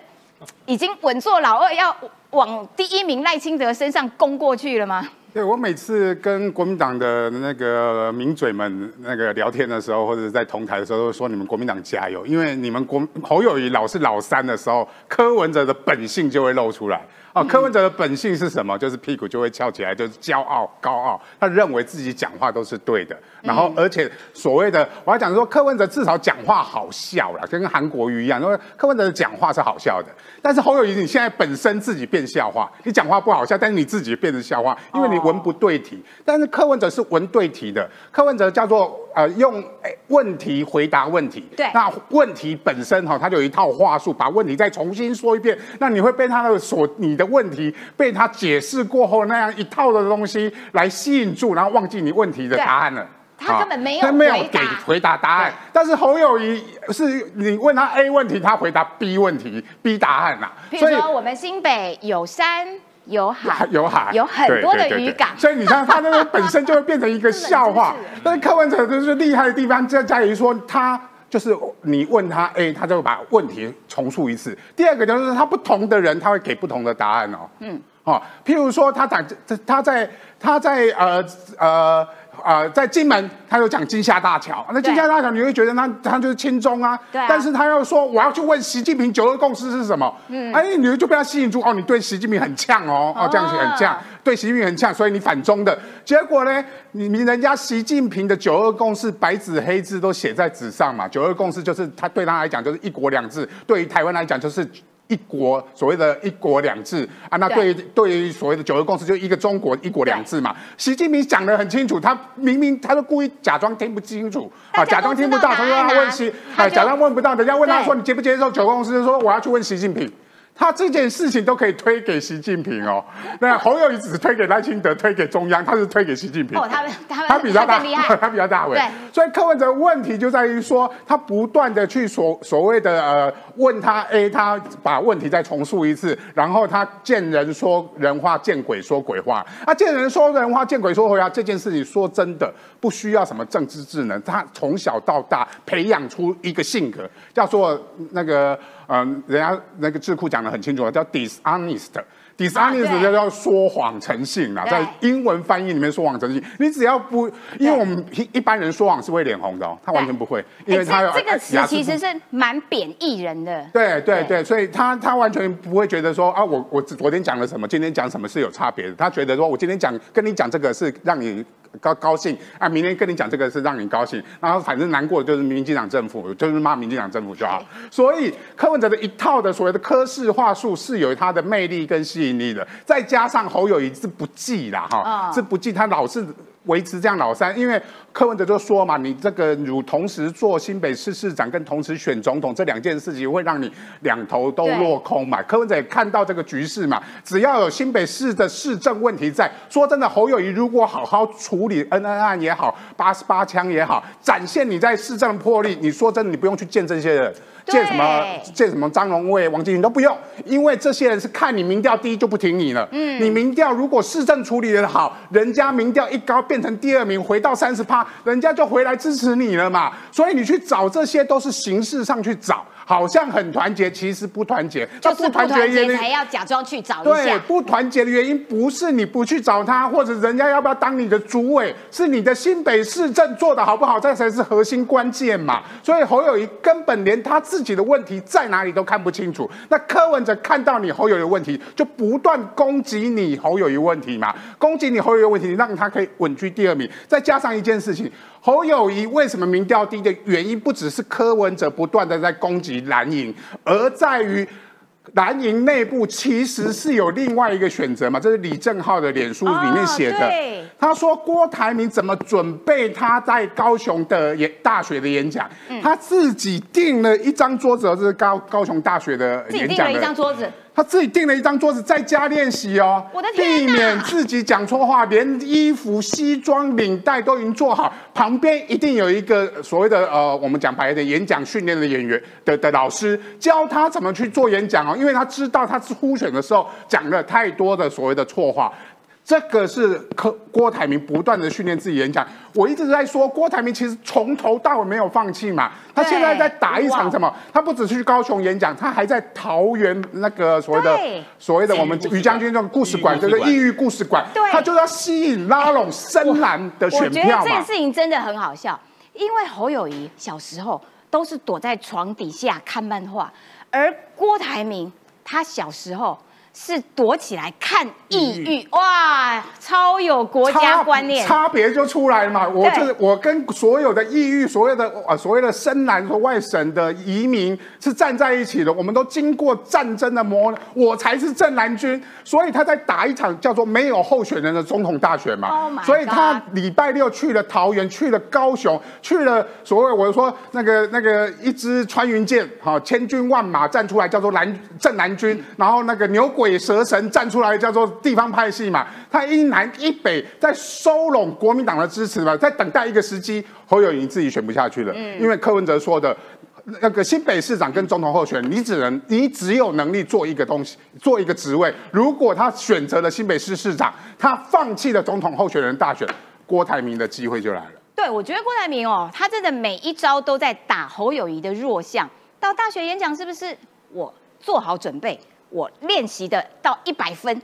已经稳坐老二要。往第一名赖清德身上攻过去了吗？对我每次跟国民党的那个名嘴们那个聊天的时候，或者在同台的时候，都说你们国民党加油，因为你们国侯友谊老是老三的时候，柯文哲的本性就会露出来。哦，柯文哲的本性是什么？就是屁股就会翘起来，就是骄傲、高傲。他认为自己讲话都是对的，然后而且所谓的我要讲说，柯文哲至少讲话好笑了，跟韩国瑜一样，因为柯文哲的讲话是好笑的。但是侯友谊，你现在本身自己变笑话，你讲话不好笑，但是你自己变成笑话，因为你文不对题。但是柯文哲是文对题的，柯文哲叫做呃用问题回答问题。对，那问题本身哈，他就有一套话术，把问题再重新说一遍，那你会被他的所你的。问题被他解释过后那样一套的东西来吸引住，然后忘记你问题的答案了。他根本没有，他没有给回答答案。但是侯友谊是你问他 A 问题，他回答 B 问题，B 答案呐。比如说，我们新北有山 有海，有海有很多的渔港，所以你看他那个本身就会变成一个 笑话。但是柯文哲就是厉害的地方，在在于说他。就是你问他 A，他就把问题重述一次。第二个就是他不同的人，他会给不同的答案哦。嗯，哦，譬如说他讲他在他在呃呃。啊，在金门，他又讲金厦大桥，那金厦大桥你会觉得他他就是亲中啊，但是他要说我要去问习近平九二共识是什么，嗯，哎，你就被他吸引住哦，你对习近平很呛哦，哦这样子很呛，对习近平很呛，所以你反中的。结果呢，你你人家习近平的九二共识白纸黑字都写在纸上嘛，九二共识就是他对他来讲就是一国两制，对于台湾来讲就是。一国所谓的一国两制啊，那对对于所谓的九个共识就一个中国一国两制嘛。习近平讲得很清楚，他明明他都故意假装听不清楚啊，假装听不到，他说他问习，哎，假装问不到，人家问他说你接不接受九个共识，说我要去问习近平。他这件事情都可以推给习近平哦，那侯友谊只是推给赖清德，推给中央，他是推给习近平。哦，他他他比较大，他比较大位。对，所以柯文哲问题就在于说，他不断的去所所谓的呃问他 A，他把问题再重述一次，然后他见人说人话，见鬼说鬼话。啊，见人说人话，见鬼说鬼话这件事情，说真的不需要什么政治智能，他从小到大培养出一个性格，叫做那个。嗯，人家那个智库讲的很清楚了，叫 dishonest，dishonest 就叫说谎成性啦，在英文翻译里面说谎成性，你只要不，因为我们一一般人说谎是会脸红的哦，他完全不会，因为他这个词其实是蛮贬义人的。对对。对，所以他他完全不会觉得说啊，我我昨天讲了什么，今天讲什么是有差别的，他觉得说我今天讲跟你讲这个是让你。高高兴啊！明天跟你讲这个是让你高兴，然后反正难过就是民进党政府，就是骂民进党政府就好。所以柯文哲的一套的所谓的科式话术是有它的魅力跟吸引力的，再加上侯友谊是不济啦哈，是不济，他老是维持这样老三，因为柯文哲就说嘛，你这个如同时做新北市市长跟同时选总统这两件事情，会让你两头都落空嘛。柯文哲也看到这个局势嘛，只要有新北市的市政问题在，说真的，侯友谊如果好好处理 N N 案也好，八十八枪也好，展现你在市政魄力，你说真的，你不用去见这些人。见什么借什么张荣卫、王金云都不用，因为这些人是看你民调低就不挺你了。嗯，你民调如果市政处理的好，人家民调一高变成第二名，回到三十趴，人家就回来支持你了嘛。所以你去找这些都是形式上去找。好像很团结，其实不团结。就是不团结才要假装去找一下。对，不团结的原因不是你不去找他，或者人家要不要当你的主委，是你的新北市政做的好不好，这才是核心关键嘛。所以侯友谊根本连他自己的问题在哪里都看不清楚。那柯文哲看到你侯友谊问题，就不断攻击你侯友谊问题嘛，攻击你侯友谊问题，让他可以稳居第二名。再加上一件事情。侯友谊为什么民调低的原因，不只是柯文哲不断的在攻击蓝营，而在于蓝营内部其实是有另外一个选择嘛？这是李正浩的脸书里面写的。他说郭台铭怎么准备他在高雄的演大学的演讲？他自己订了一张桌子，这是高高雄大学的演讲的一张桌子。他自己订了一张桌子在家练习哦，避免自己讲错话，连衣服、西装、领带都已经做好，旁边一定有一个所谓的呃，我们讲白的演讲训练的演员的的老师教他怎么去做演讲哦，因为他知道他初选的时候讲了太多的所谓的错话。这个是柯郭台铭不断的训练自己演讲，我一直在说郭台铭其实从头到尾没有放弃嘛，他现在在打一场什么？他不只是去高雄演讲，他还在桃园那个所谓的所谓的我们于将军这种故事馆，就是异域故事馆，他就要吸引拉拢深蓝的选票我觉得这件事情真的很好笑，因为侯友谊小时候都是躲在床底下看漫画，而郭台铭他小时候。是躲起来看抑郁，哇，超有国家观念，差别就出来了嘛。我就是我跟所有的抑郁，所有的啊所谓的深蓝和外省的移民是站在一起的。我们都经过战争的磨，我才是正蓝军。所以他在打一场叫做没有候选人的总统大选嘛。所以他礼拜六去了桃园，去了高雄，去了所谓我说那个那个一支穿云箭，哈，千军万马站出来叫做蓝正蓝军，然后那个牛鬼。鬼蛇神站出来叫做地方派系嘛，他一南一北在收拢国民党的支持嘛，在等待一个时机。侯友谊自己选不下去了，嗯因为柯文哲说的，那个新北市长跟总统候选人，你只能你只有能力做一个东西，做一个职位。如果他选择了新北市市长，他放弃了总统候选人大选，郭台铭的机会就来了。对，我觉得郭台铭哦，他真的每一招都在打侯友谊的弱项。到大学演讲是不是我做好准备？我练习的到一百分，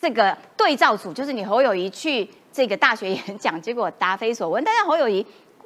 这个对照组就是你侯友谊去这个大学演讲，结果答非所问。但是侯友谊，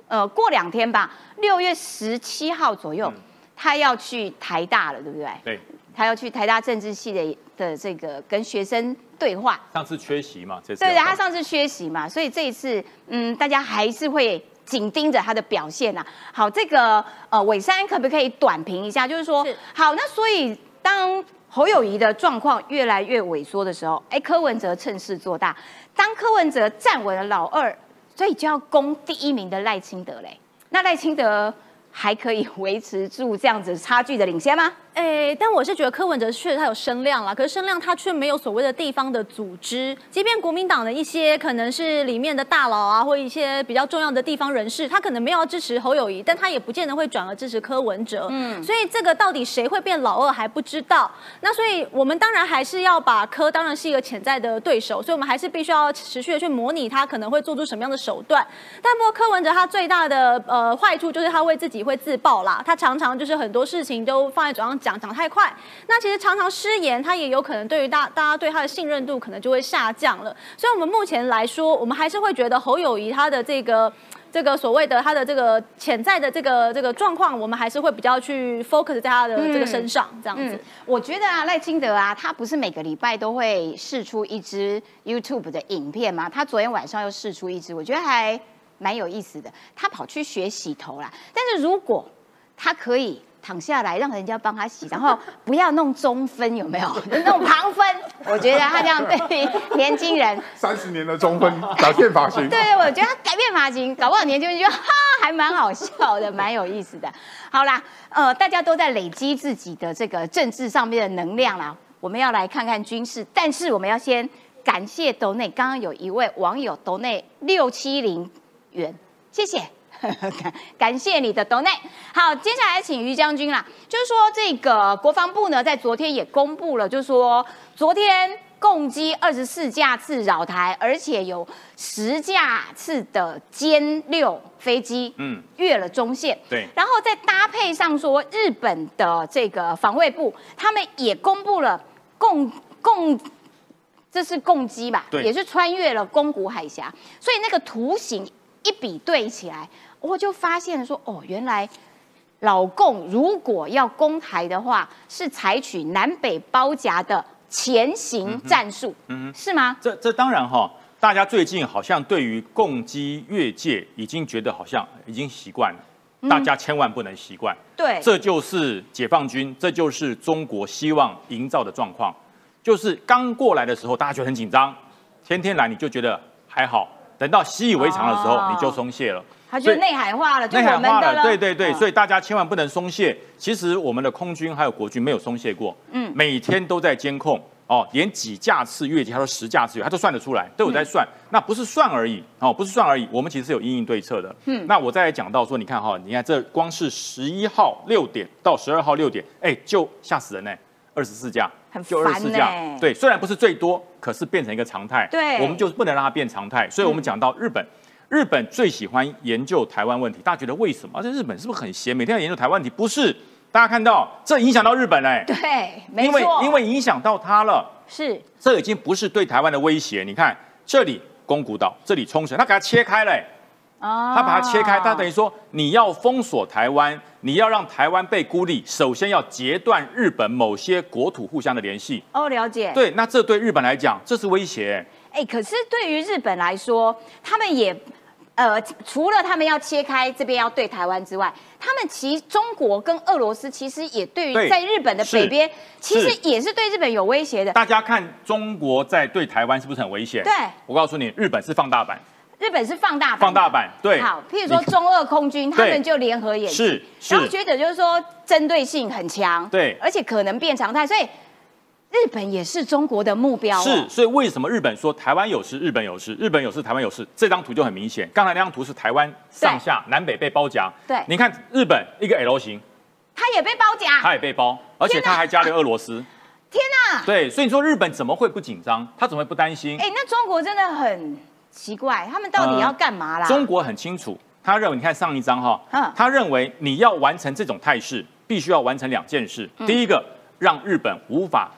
呃，过两天吧，六月十七号左右，他要去台大了，对不对？对，他要去台大政治系的的这个跟学生对话。上次缺席嘛，这次对，他上次缺席嘛，所以这一次，嗯，大家还是会紧盯着他的表现呐。好，这个呃，伟山可不可以短评一下？就是说，好，那所以。当侯友谊的状况越来越萎缩的时候，哎，柯文哲趁势做大。当柯文哲站稳了老二，所以就要攻第一名的赖清德嘞。那赖清德还可以维持住这样子差距的领先吗？哎，但我是觉得柯文哲确实他有声量了，可是声量他却没有所谓的地方的组织。即便国民党的一些可能是里面的大佬啊，或一些比较重要的地方人士，他可能没有支持侯友谊，但他也不见得会转而支持柯文哲。嗯，所以这个到底谁会变老二还不知道。那所以我们当然还是要把柯当然是一个潜在的对手，所以我们还是必须要持续的去模拟他可能会做出什么样的手段。但不过柯文哲他最大的呃坏处就是他为自己会自爆啦，他常常就是很多事情都放在嘴上。讲讲太快，那其实常常失言，他也有可能对于大大家对他的信任度可能就会下降了。所以，我们目前来说，我们还是会觉得侯友谊他的这个这个所谓的他的这个潜在的这个这个状况，我们还是会比较去 focus 在他的这个身上。这样子，我觉得啊，赖清德啊，他不是每个礼拜都会试出一支 YouTube 的影片吗？他昨天晚上又试出一支，我觉得还蛮有意思的。他跑去学洗头啦，但是如果他可以。躺下来，让人家帮他洗，然后不要弄中分，有没有？弄旁分。我觉得他这样对于年轻人，三十年的中分改变发型，对 对，我觉得他改变发型，搞不好年轻人觉得哈还蛮好笑的，蛮有意思的。好啦，呃，大家都在累积自己的这个政治上面的能量啦。我们要来看看军事，但是我们要先感谢斗内，刚刚有一位网友斗内六七零元，谢谢。感感谢你的 donate。好，接下来请于将军啦，就是说这个国防部呢，在昨天也公布了，就是说昨天共击二十四架次扰台，而且有十架次的歼六飞机，嗯，越了中线。对，然后再搭配上说，日本的这个防卫部，他们也公布了共共。这是共击吧？对，也是穿越了宫古海峡，所以那个图形一比对起来。我就发现说，哦，原来老共如果要攻台的话，是采取南北包夹的前行战术，嗯，是吗？这这当然哈，大家最近好像对于共击越界已经觉得好像已经习惯了，大家千万不能习惯。对，这就是解放军，这就是中国希望营造的状况，就是刚过来的时候大家觉得很紧张，天天来你就觉得还好，等到习以为常的时候你就松懈了。它就内海化了，内海化了，对对对，所以大家千万不能松懈。其实我们的空军还有国军没有松懈过，嗯，每天都在监控哦，连几架次越级，他说十架次，他都算得出来，都有在算。那不是算而已哦，不是算而已，我们其实是有应应对策的。嗯，那我再讲到说，你看哈，你看这光是十一号六点到十二号六点，哎，就吓死人呢，二十四架，就二十四架，对，虽然不是最多，可是变成一个常态。对，我们就不能让它变常态。所以我们讲到日本。日本最喜欢研究台湾问题，大家觉得为什么？而且日本是不是很闲，每天要研究台湾问题？不是，大家看到这影响到日本嘞。对，没错。因为因为影响到他了。是。这已经不是对台湾的威胁。你看这里宫古岛，这里冲绳，他给它切开嘞。哦。他把它切开，他等于说你要封锁台湾，你要让台湾被孤立，首先要截断日本某些国土互相的联系。哦，了解。对，那这对日本来讲，这是威胁。哎，可是对于日本来说，他们也。呃，除了他们要切开这边要对台湾之外，他们其中国跟俄罗斯其实也对于在日本的北边，其实也是对日本有威胁的。大家看中国在对台湾是不是很危险？对，我告诉你，日本是放大版，日本是放大版，放大版。对，好，譬如说中俄空军，他们就联合演习，然后学者就是说针对性很强，对，而且可能变常态，所以。日本也是中国的目标，是，所以为什么日本说台湾有事，日本有事，日本有事，台湾有事？这张图就很明显。刚才那张图是台湾上下南北被包夹，对，你看日本一个 L 型，它也被包夹，它也被包，而且它还加了俄罗斯。天哪！对，所以你说日本怎么会不紧张？他怎么会不担心？哎，那中国真的很奇怪，他们到底要干嘛啦？中国很清楚，他认为你看上一张哈，他认为你要完成这种态势，必须要完成两件事。第一个，让日本无法。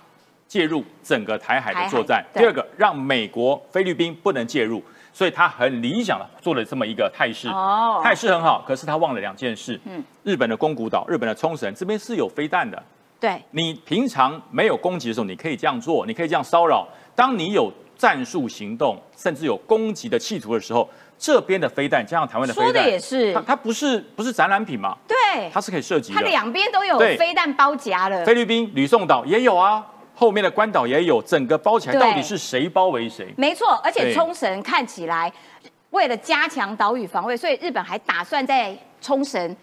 介入整个台海的作战。第二个，让美国、菲律宾不能介入，所以他很理想的做了这么一个态势。哦，态势很好，可是他忘了两件事。嗯，日本的宫古岛、日本的冲绳这边是有飞弹的。对，你平常没有攻击的时候，你可以这样做，你可以这样骚扰。当你有战术行动，甚至有攻击的企图的时候，这边的飞弹加上台湾的飞弹，说的也是，它它不是不是展览品嘛？对，它是可以射击的。它两边都有飞弹包夹了。菲律宾吕宋岛也有啊。后面的关岛也有，整个包起来，到底是谁包围谁？没错，而且冲绳看起来为了加强岛屿防卫，所以日本还打算在冲绳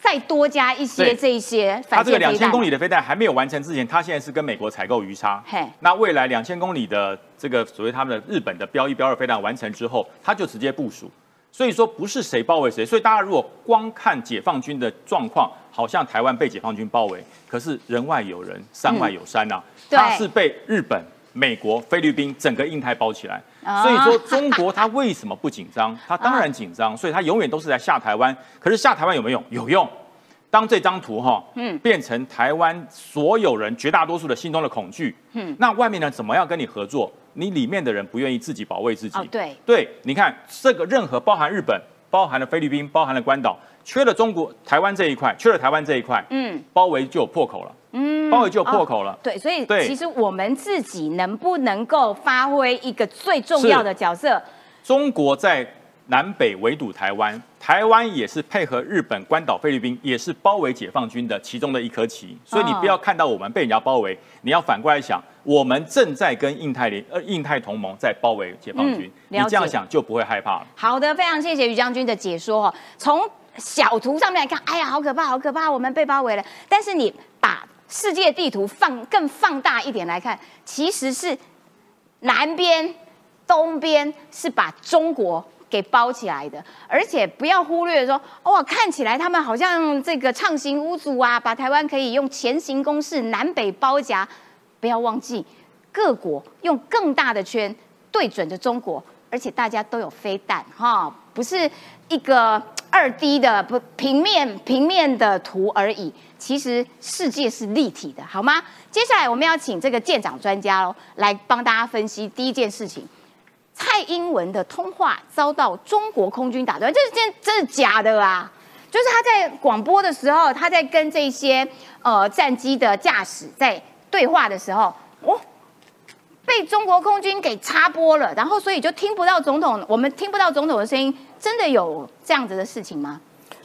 再多加一些这一些反。它这个两千公里的飞弹还没有完成之前，它现在是跟美国采购鱼叉。嘿，那未来两千公里的这个所谓他们的日本的标一、标二飞弹完成之后，它就直接部署。所以说不是谁包围谁，所以大家如果光看解放军的状况，好像台湾被解放军包围，可是人外有人，山外有山呐。它是被日本、美国、菲律宾整个印太包起来，所以说中国它为什么不紧张？它当然紧张，所以它永远都是在下台湾。可是下台湾有没有用？有用。当这张图哈，嗯，变成台湾所有人绝大多数的心中的恐惧，嗯，那外面呢怎么样跟你合作？你里面的人不愿意自己保卫自己，对对，你看这个任何包含日本、包含了菲律宾、包含了关岛，缺了中国台湾这一块，缺了台湾这一块，嗯，包围就有破口了，嗯，包围就有破口了。对，所以其实我们自己能不能够发挥一个最重要的角色？中国在南北围堵台湾，台湾也是配合日本关岛菲律宾，也是包围解放军的其中的一颗棋。所以你不要看到我们被人家包围，你要反过来想，我们正在跟印太联呃印太同盟在包围解放军。嗯你这样想就不会害怕了。好的，非常谢谢于将军的解说哦。从小图上面来看，哎呀，好可怕，好可怕，我们被包围了。但是你把世界地图放更放大一点来看，其实是南边、东边是把中国给包起来的，而且不要忽略说，哇，看起来他们好像这个畅行无阻啊，把台湾可以用前行攻势南北包夹。不要忘记，各国用更大的圈对准着中国，而且大家都有飞弹哈，不是一个二 D 的不平面平面的图而已。其实世界是立体的，好吗？接下来我们要请这个舰长专家喽，来帮大家分析第一件事情。蔡英文的通话遭到中国空军打断，这是件真的假的啊？就是他在广播的时候，他在跟这些呃战机的驾驶在对话的时候，哦，被中国空军给插播了，然后所以就听不到总统，我们听不到总统的声音，真的有这样子的事情吗？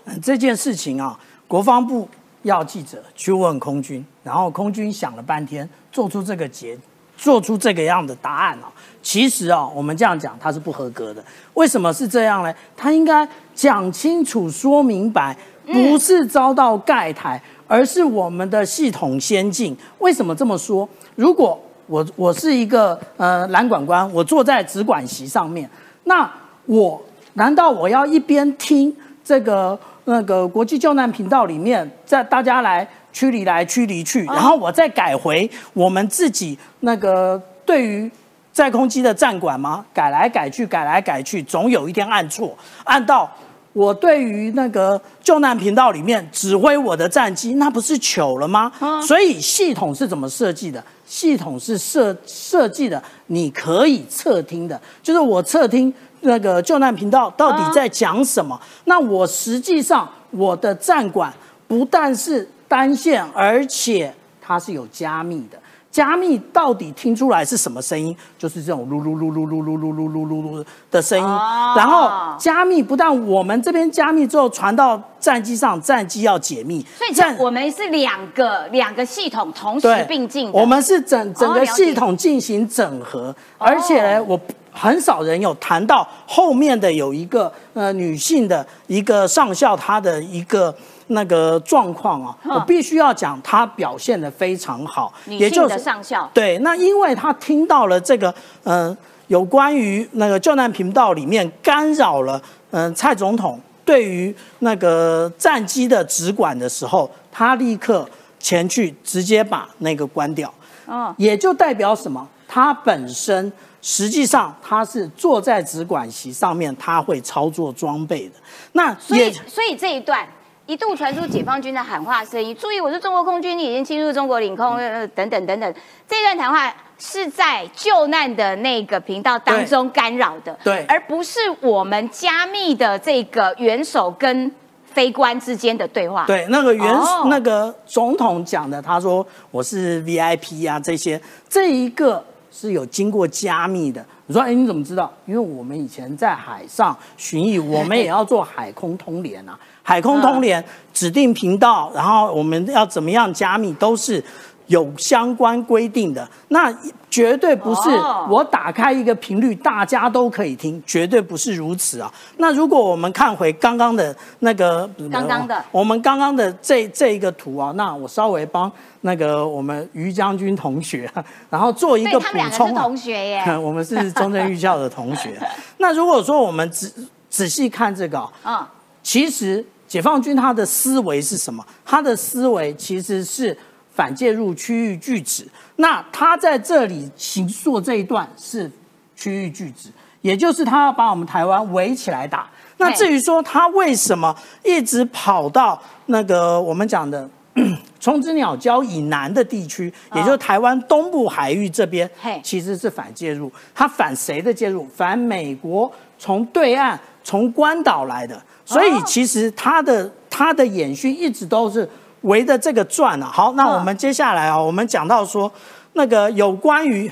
嗯这件事情啊，国防部要记者去问空军，然后空军想了半天，做出这个结，做出这个样的答案啊。其实啊，我们这样讲，他是不合格的。为什么是这样呢？他应该讲清楚、说明白，不是遭到盖台，而是我们的系统先进。为什么这么说？如果我我是一个呃蓝管官，我坐在直管席上面，那我难道我要一边听这个那个国际救难频道里面，在大家来驱离来驱离去，然后我再改回我们自己那个对于在空机的站管吗？改来改去，改来改去，总有一天按错，按到我对于那个救难频道里面指挥我的战机，那不是糗了吗？所以系统是怎么设计的？系统是设设计的，你可以侧听的，就是我侧听那个救难频道到底在讲什么。那我实际上我的站管不但是单线，而且它是有加密的。加密到底听出来是什么声音？就是这种噜噜噜噜噜噜噜噜噜噜噜的声音。哦然后加密不但我们这边加密之后传到战机上，战机要解密。所以战这我们是两个两个系统同时并进。我们是整整个系统进行整合，而且呢，我很少人有谈到后面的有一个呃女性的一个上校，她的一个那个状况啊，嗯我必须要讲，他表现的非常好，也就是上校。对，那因为他听到了这个，嗯，有关于那个救难频道里面干扰了，嗯、蔡总统对于那个战机的直管的时候，他立刻前去直接把那个关掉，哦，也就代表什么？他本身实际上他是坐在直管席上面，他会操作装备的。那所以所以这一段一度传出解放军的喊话声音，注意我是中国空军，你已经侵入中国领空，呃等等等等。这段谈话是在救难的那个频道当中干扰的，对而不是我们加密的这个元首跟非官之间的对话。，对，那个元、哦那个总统讲的，他说我是 VIP 啊，这些这一个是有经过加密的。你说，哎，你怎么知道？因为我们以前在海上巡弋，我们也要做海空通联啊。海空通联指定频道，然后我们要怎么样加密，都是有相关规定的。那绝对不是哦我打开一个频率，大家都可以听，绝对不是如此啊。那如果我们看回刚刚的那个刚刚的我们刚刚的这这一个图啊，那我稍微帮那个我们于将军同学，然后做一个补充啊。同学耶。我们是中正预校的同学。那如果说我们仔仔细看这个啊，嗯，其实解放军他的思维是什么？他的思维其实是反介入区域拒止。那他在这里行述这一段是区域拒止，也就是他要把我们台湾围起来打。那至于说他为什么一直跑到那个我们讲的 冲之鸟礁以南的地区，也就是台湾东部海域这边，其实是反介入。他反谁的介入？反美国从对岸从关岛来的。所以其实他的他的演训一直都是围着这个转啊。好，那我们接下来啊，我们讲到说那个有关于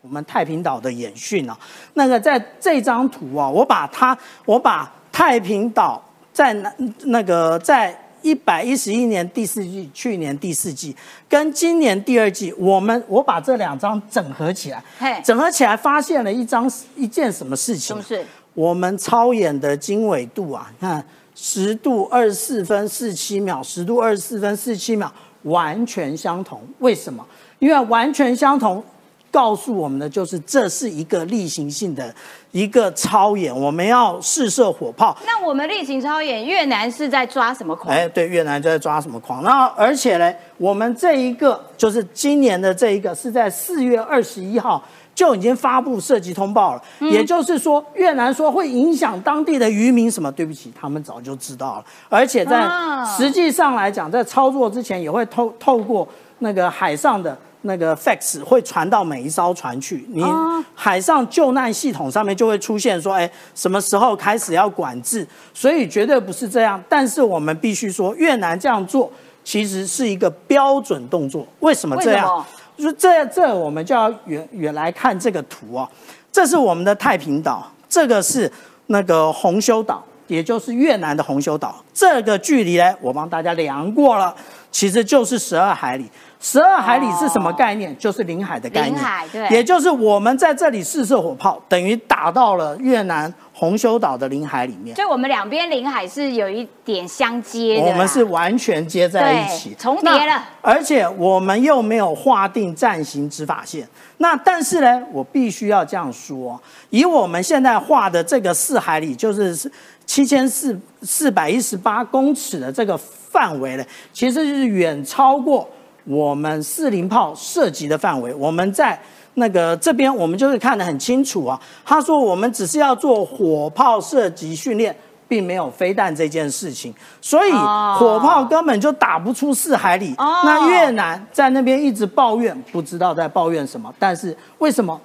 我们太平岛的演训啊。那个在这张图啊，我把它，我把太平岛在那那个在一百一十一年第四季，去年第四季跟今年第二季，我们我把这两张整合起来嘿，整合起来发现了一张一件什么事情啊？是不是？我们超演的经纬度啊，你看十度二十四分四七秒，十度二十四分四七秒，完全相同。为什么？因为完全相同，告诉我们的就是这是一个例行性的一个超演，我们要试射火炮。那我们例行超演，越南是在抓什么狂？哎，对，越南就在抓什么狂？那而且呢，我们这一个就是今年的这一个是在四月二十一号就已经发布涉及通报了，也就是说，越南说会影响当地的渔民什么？对不起，他们早就知道了，而且在啊实际上来讲，在操作之前也会透透过那个海上的。那个 fax 会传到每一艘船去，你哦海上救难系统上面就会出现说，哎，什么时候开始要管制？所以绝对不是这样。但是我们必须说，越南这样做其实是一个标准动作。为什么这样？就这这我们就要远远来看这个图哦，这是我们的太平岛，这个是那个红修岛，也就是越南的红修岛。这个距离呢，我帮大家量过了，其实就是十二海里。十二海里是什么概念？就是临海的概念。领海对也就是我们在这里试射火炮，等于打到了越南红修岛的领海里面。所以我们两边领海是有一点相接的。我们是完全接在一起，重叠了而且我们又没有划定暂行执法线。那但是呢，我必须要这样说，以我们现在画的这个四海里，就是七千四四百一十八公尺的这个范围呢，其实是远超过我们四零炮涉及的范围。我们在那个这边，我们就是看得很清楚啊。他说我们只是要做火炮射击训练。并没有飞弹这件事情，所以哦火炮根本就打不出四海里。哦那越南在那边一直抱怨，不知道在抱怨什么。但是为什么？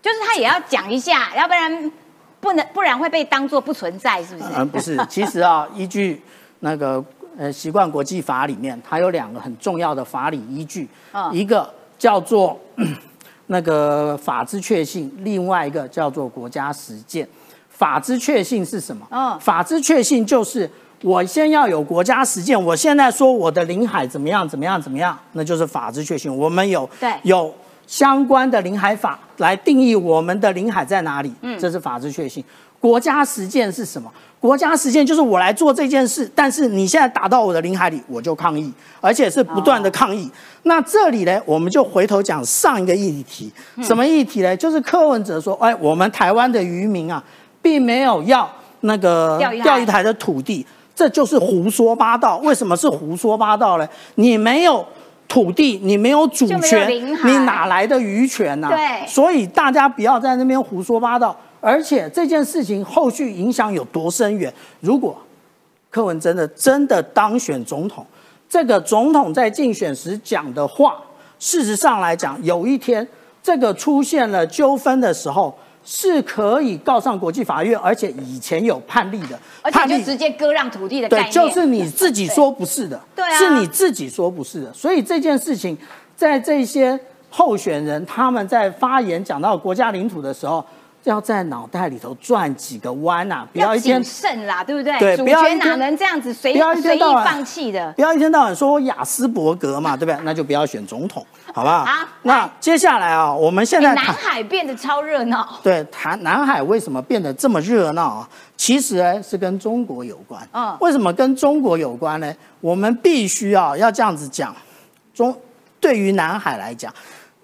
就是他也要讲一下，要不然不能，不然会被当做不存在，是不是？嗯，不是，其实啊，依据那个呃习惯国际法里面，它有两个很重要的法理依据，嗯一个叫做那个法之确信，另外一个叫做国家实践。法之确信是什么？嗯法之确信就是我先要有国家实践。我现在说我的领海怎么样怎么样怎么样，那就是法之确信。我们有对有相关的领海法来定义我们的领海在哪里，嗯，这是法之确信。国家实践是什么？国家实践就是我来做这件事，但是你现在打到我的领海里，我就抗议，而且是不断的抗议。那这里呢，我们就回头讲上一个议题，什么议题呢？就是柯文哲说，哎，我们台湾的渔民啊，并没有要那个钓鱼台的土地，这就是胡说八道。为什么是胡说八道呢？你没有土地，你没有主权，你哪来的渔权呢、对所以大家不要在那边胡说八道。而且这件事情后续影响有多深远？如果柯文真的真的当选总统，这个总统在竞选时讲的话，事实上来讲，有一天这个出现了纠纷的时候，是可以告上国际法院，而且以前有判例的，而且就直接割让土地的概对，就是你自己说不是的，对啊是你自己说不是的。所以这件事情，在这些候选人他们在发言讲到国家领土的时候，要在脑袋里头转几个弯呐、不要要一天谨慎啦，对不对？对主角哪能这样子随随意放弃的？不要一天到晚说我雅斯伯格嘛，对不对？那就不要选总统，好不好？好那接下来啊，我们现在南海变得超热闹，对谈南海为什么变得这么热闹啊？其实呢是跟中国有关。嗯为什么跟中国有关呢？我们必须要要这样子讲，中对于南海来讲，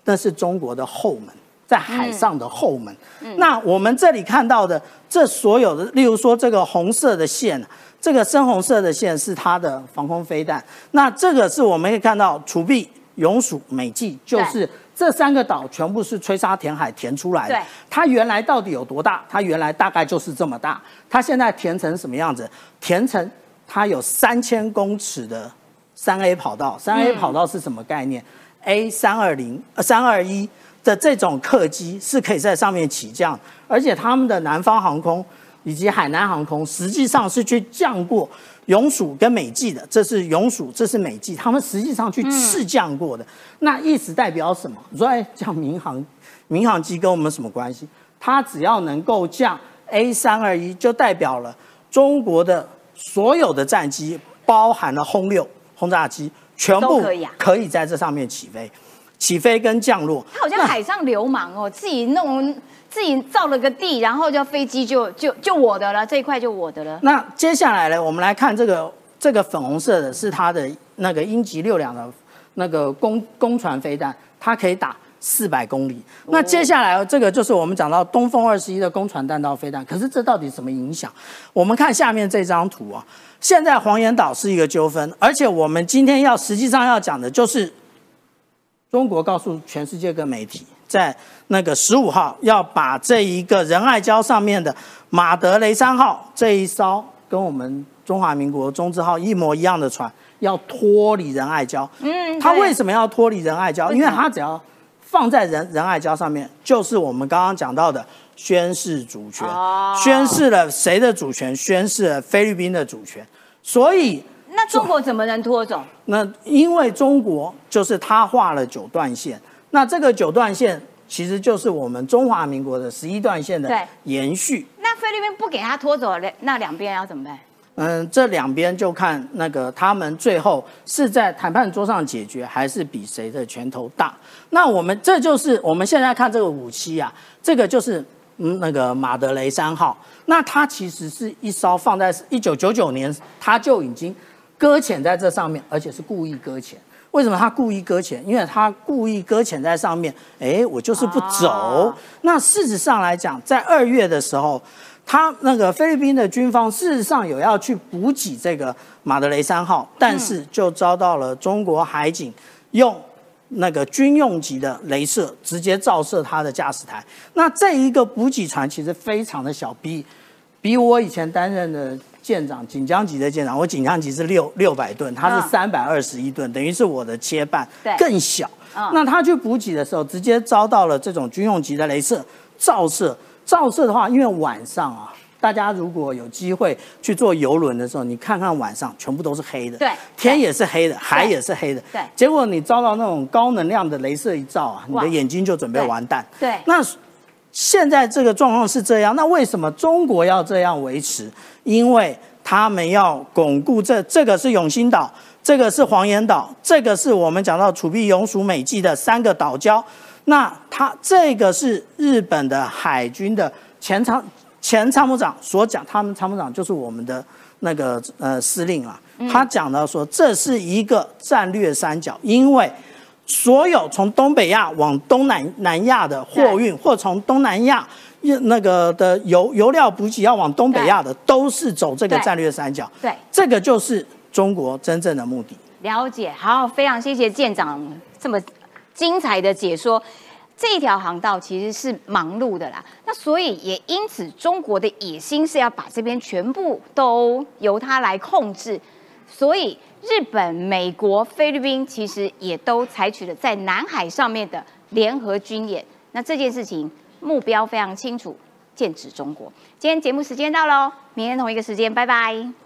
那是中国的后门，在海上的后门。那我们这里看到的这所有的，例如说这个红色的线。这个深红色的线是它的防空飞弹，那这个是我们可以看到储备永暑美济，就是这三个岛全部是吹沙填海填出来的。它原来到底有多大？它原来大概就是这么大。它现在填成什么样子？填成它有三千公尺的三 A 跑道。三 A 跑道是什么概念？A 三二零呃三二一的这种客机是可以在上面起降，而且他们的南方航空以及海南航空实际上是去降过永暑跟美济的，这是永暑，这是美济，他们实际上去试降过的。那意思代表什么？你说，哎，像民航。民航机跟我们什么关系？它只要能够降 A 三二一，就代表了中国的所有的战机，包含了轰六轰炸机，全部可以在这上面起飞，起飞跟降落。他好像海上流氓哦，自己弄自己造了个地，然后就飞机就就就我的了，这一块就我的了。那接下来呢，我们来看这个这个粉红色的是它的那个鹰击六两的那个公公船飞弹，它可以打四百公里。那接下来这个就是我们讲到东风二十一的攻船弹道飞弹，可是这到底什么影响？我们看下面这张图啊，现在黄岩岛是一个纠纷，而且我们今天要实际上要讲的就是中国告诉全世界各媒体，在那个十五号要把这一个仁爱礁上面的马德雷三号这一艘跟我们中华民国中字号一模一样的船要脱离仁爱礁。嗯对它为什么要脱离仁爱礁？因为它只要放在仁仁爱礁上面，就是我们刚刚讲到的宣誓主权，哦宣誓了谁的主权？宣誓了菲律宾的主权。所以那中国怎么能拖走？那因为中国就是他画了九段线，那这个九段线其实就是我们中华民国的十一段线的延续。那菲律宾不给他拖走，那那两边要怎么办？嗯，这两边就看那个他们最后是在谈判桌上解决，还是比谁的拳头大。那我们这就是我们现在看这个武器啊，这个就是嗯那个马德雷三号，那它其实是一艘放在一九九九年，它就已经搁浅在这上面，而且是故意搁浅。为什么他故意搁浅？因为他故意搁浅在上面，哎，我就是不走。哦那事实上来讲，在二月的时候，他那个菲律宾的军方事实上有要去补给这个马德雷三号，但是就遭到了中国海警用那个军用级的镭射直接照射它的驾驶台。那这一个补给船其实非常的小，逼比我以前担任的舰长锦江级的舰长，我锦江级是六六百吨，他嗯。是三百二十一吨，等于是我的切半对，更小。嗯。那他去补给的时候，直接遭到了这种军用级的镭射照射。照射的话，因为晚上啊，大家如果有机会去坐游轮的时候，你看看晚上全部都是黑的，对。天也是黑的，海也是黑的，对。结果你遭到那种高能量的镭射一照啊，你的眼睛就准备完蛋。对。那现在这个状况是这样，那为什么中国要这样维持？因为他们要巩固这这个是永兴岛，这个是黄岩岛，这个是我们讲到楚碧永属美纪的三个岛礁。那他这个是日本的海军的前参前参谋长所讲，他们参谋长就是我们的那个呃司令啊，他讲到说这是一个战略三角，因为所有从东北亚往东南南亚的货运，或从东南亚那个的油油料补给要往东北亚的，都是走这个战略三角。对，这个就是中国真正的目的。了解，好，非常谢谢舰长这么精彩的解说。这一条航道其实是忙碌的啦，那所以也因此，中国的野心是要把这边全部都由它来控制。所以日本、美国、菲律宾其实也都采取了在南海上面的联合军演。那这件事情目标非常清楚，剑指中国。今天节目时间到喽，明天同一个时间，拜拜。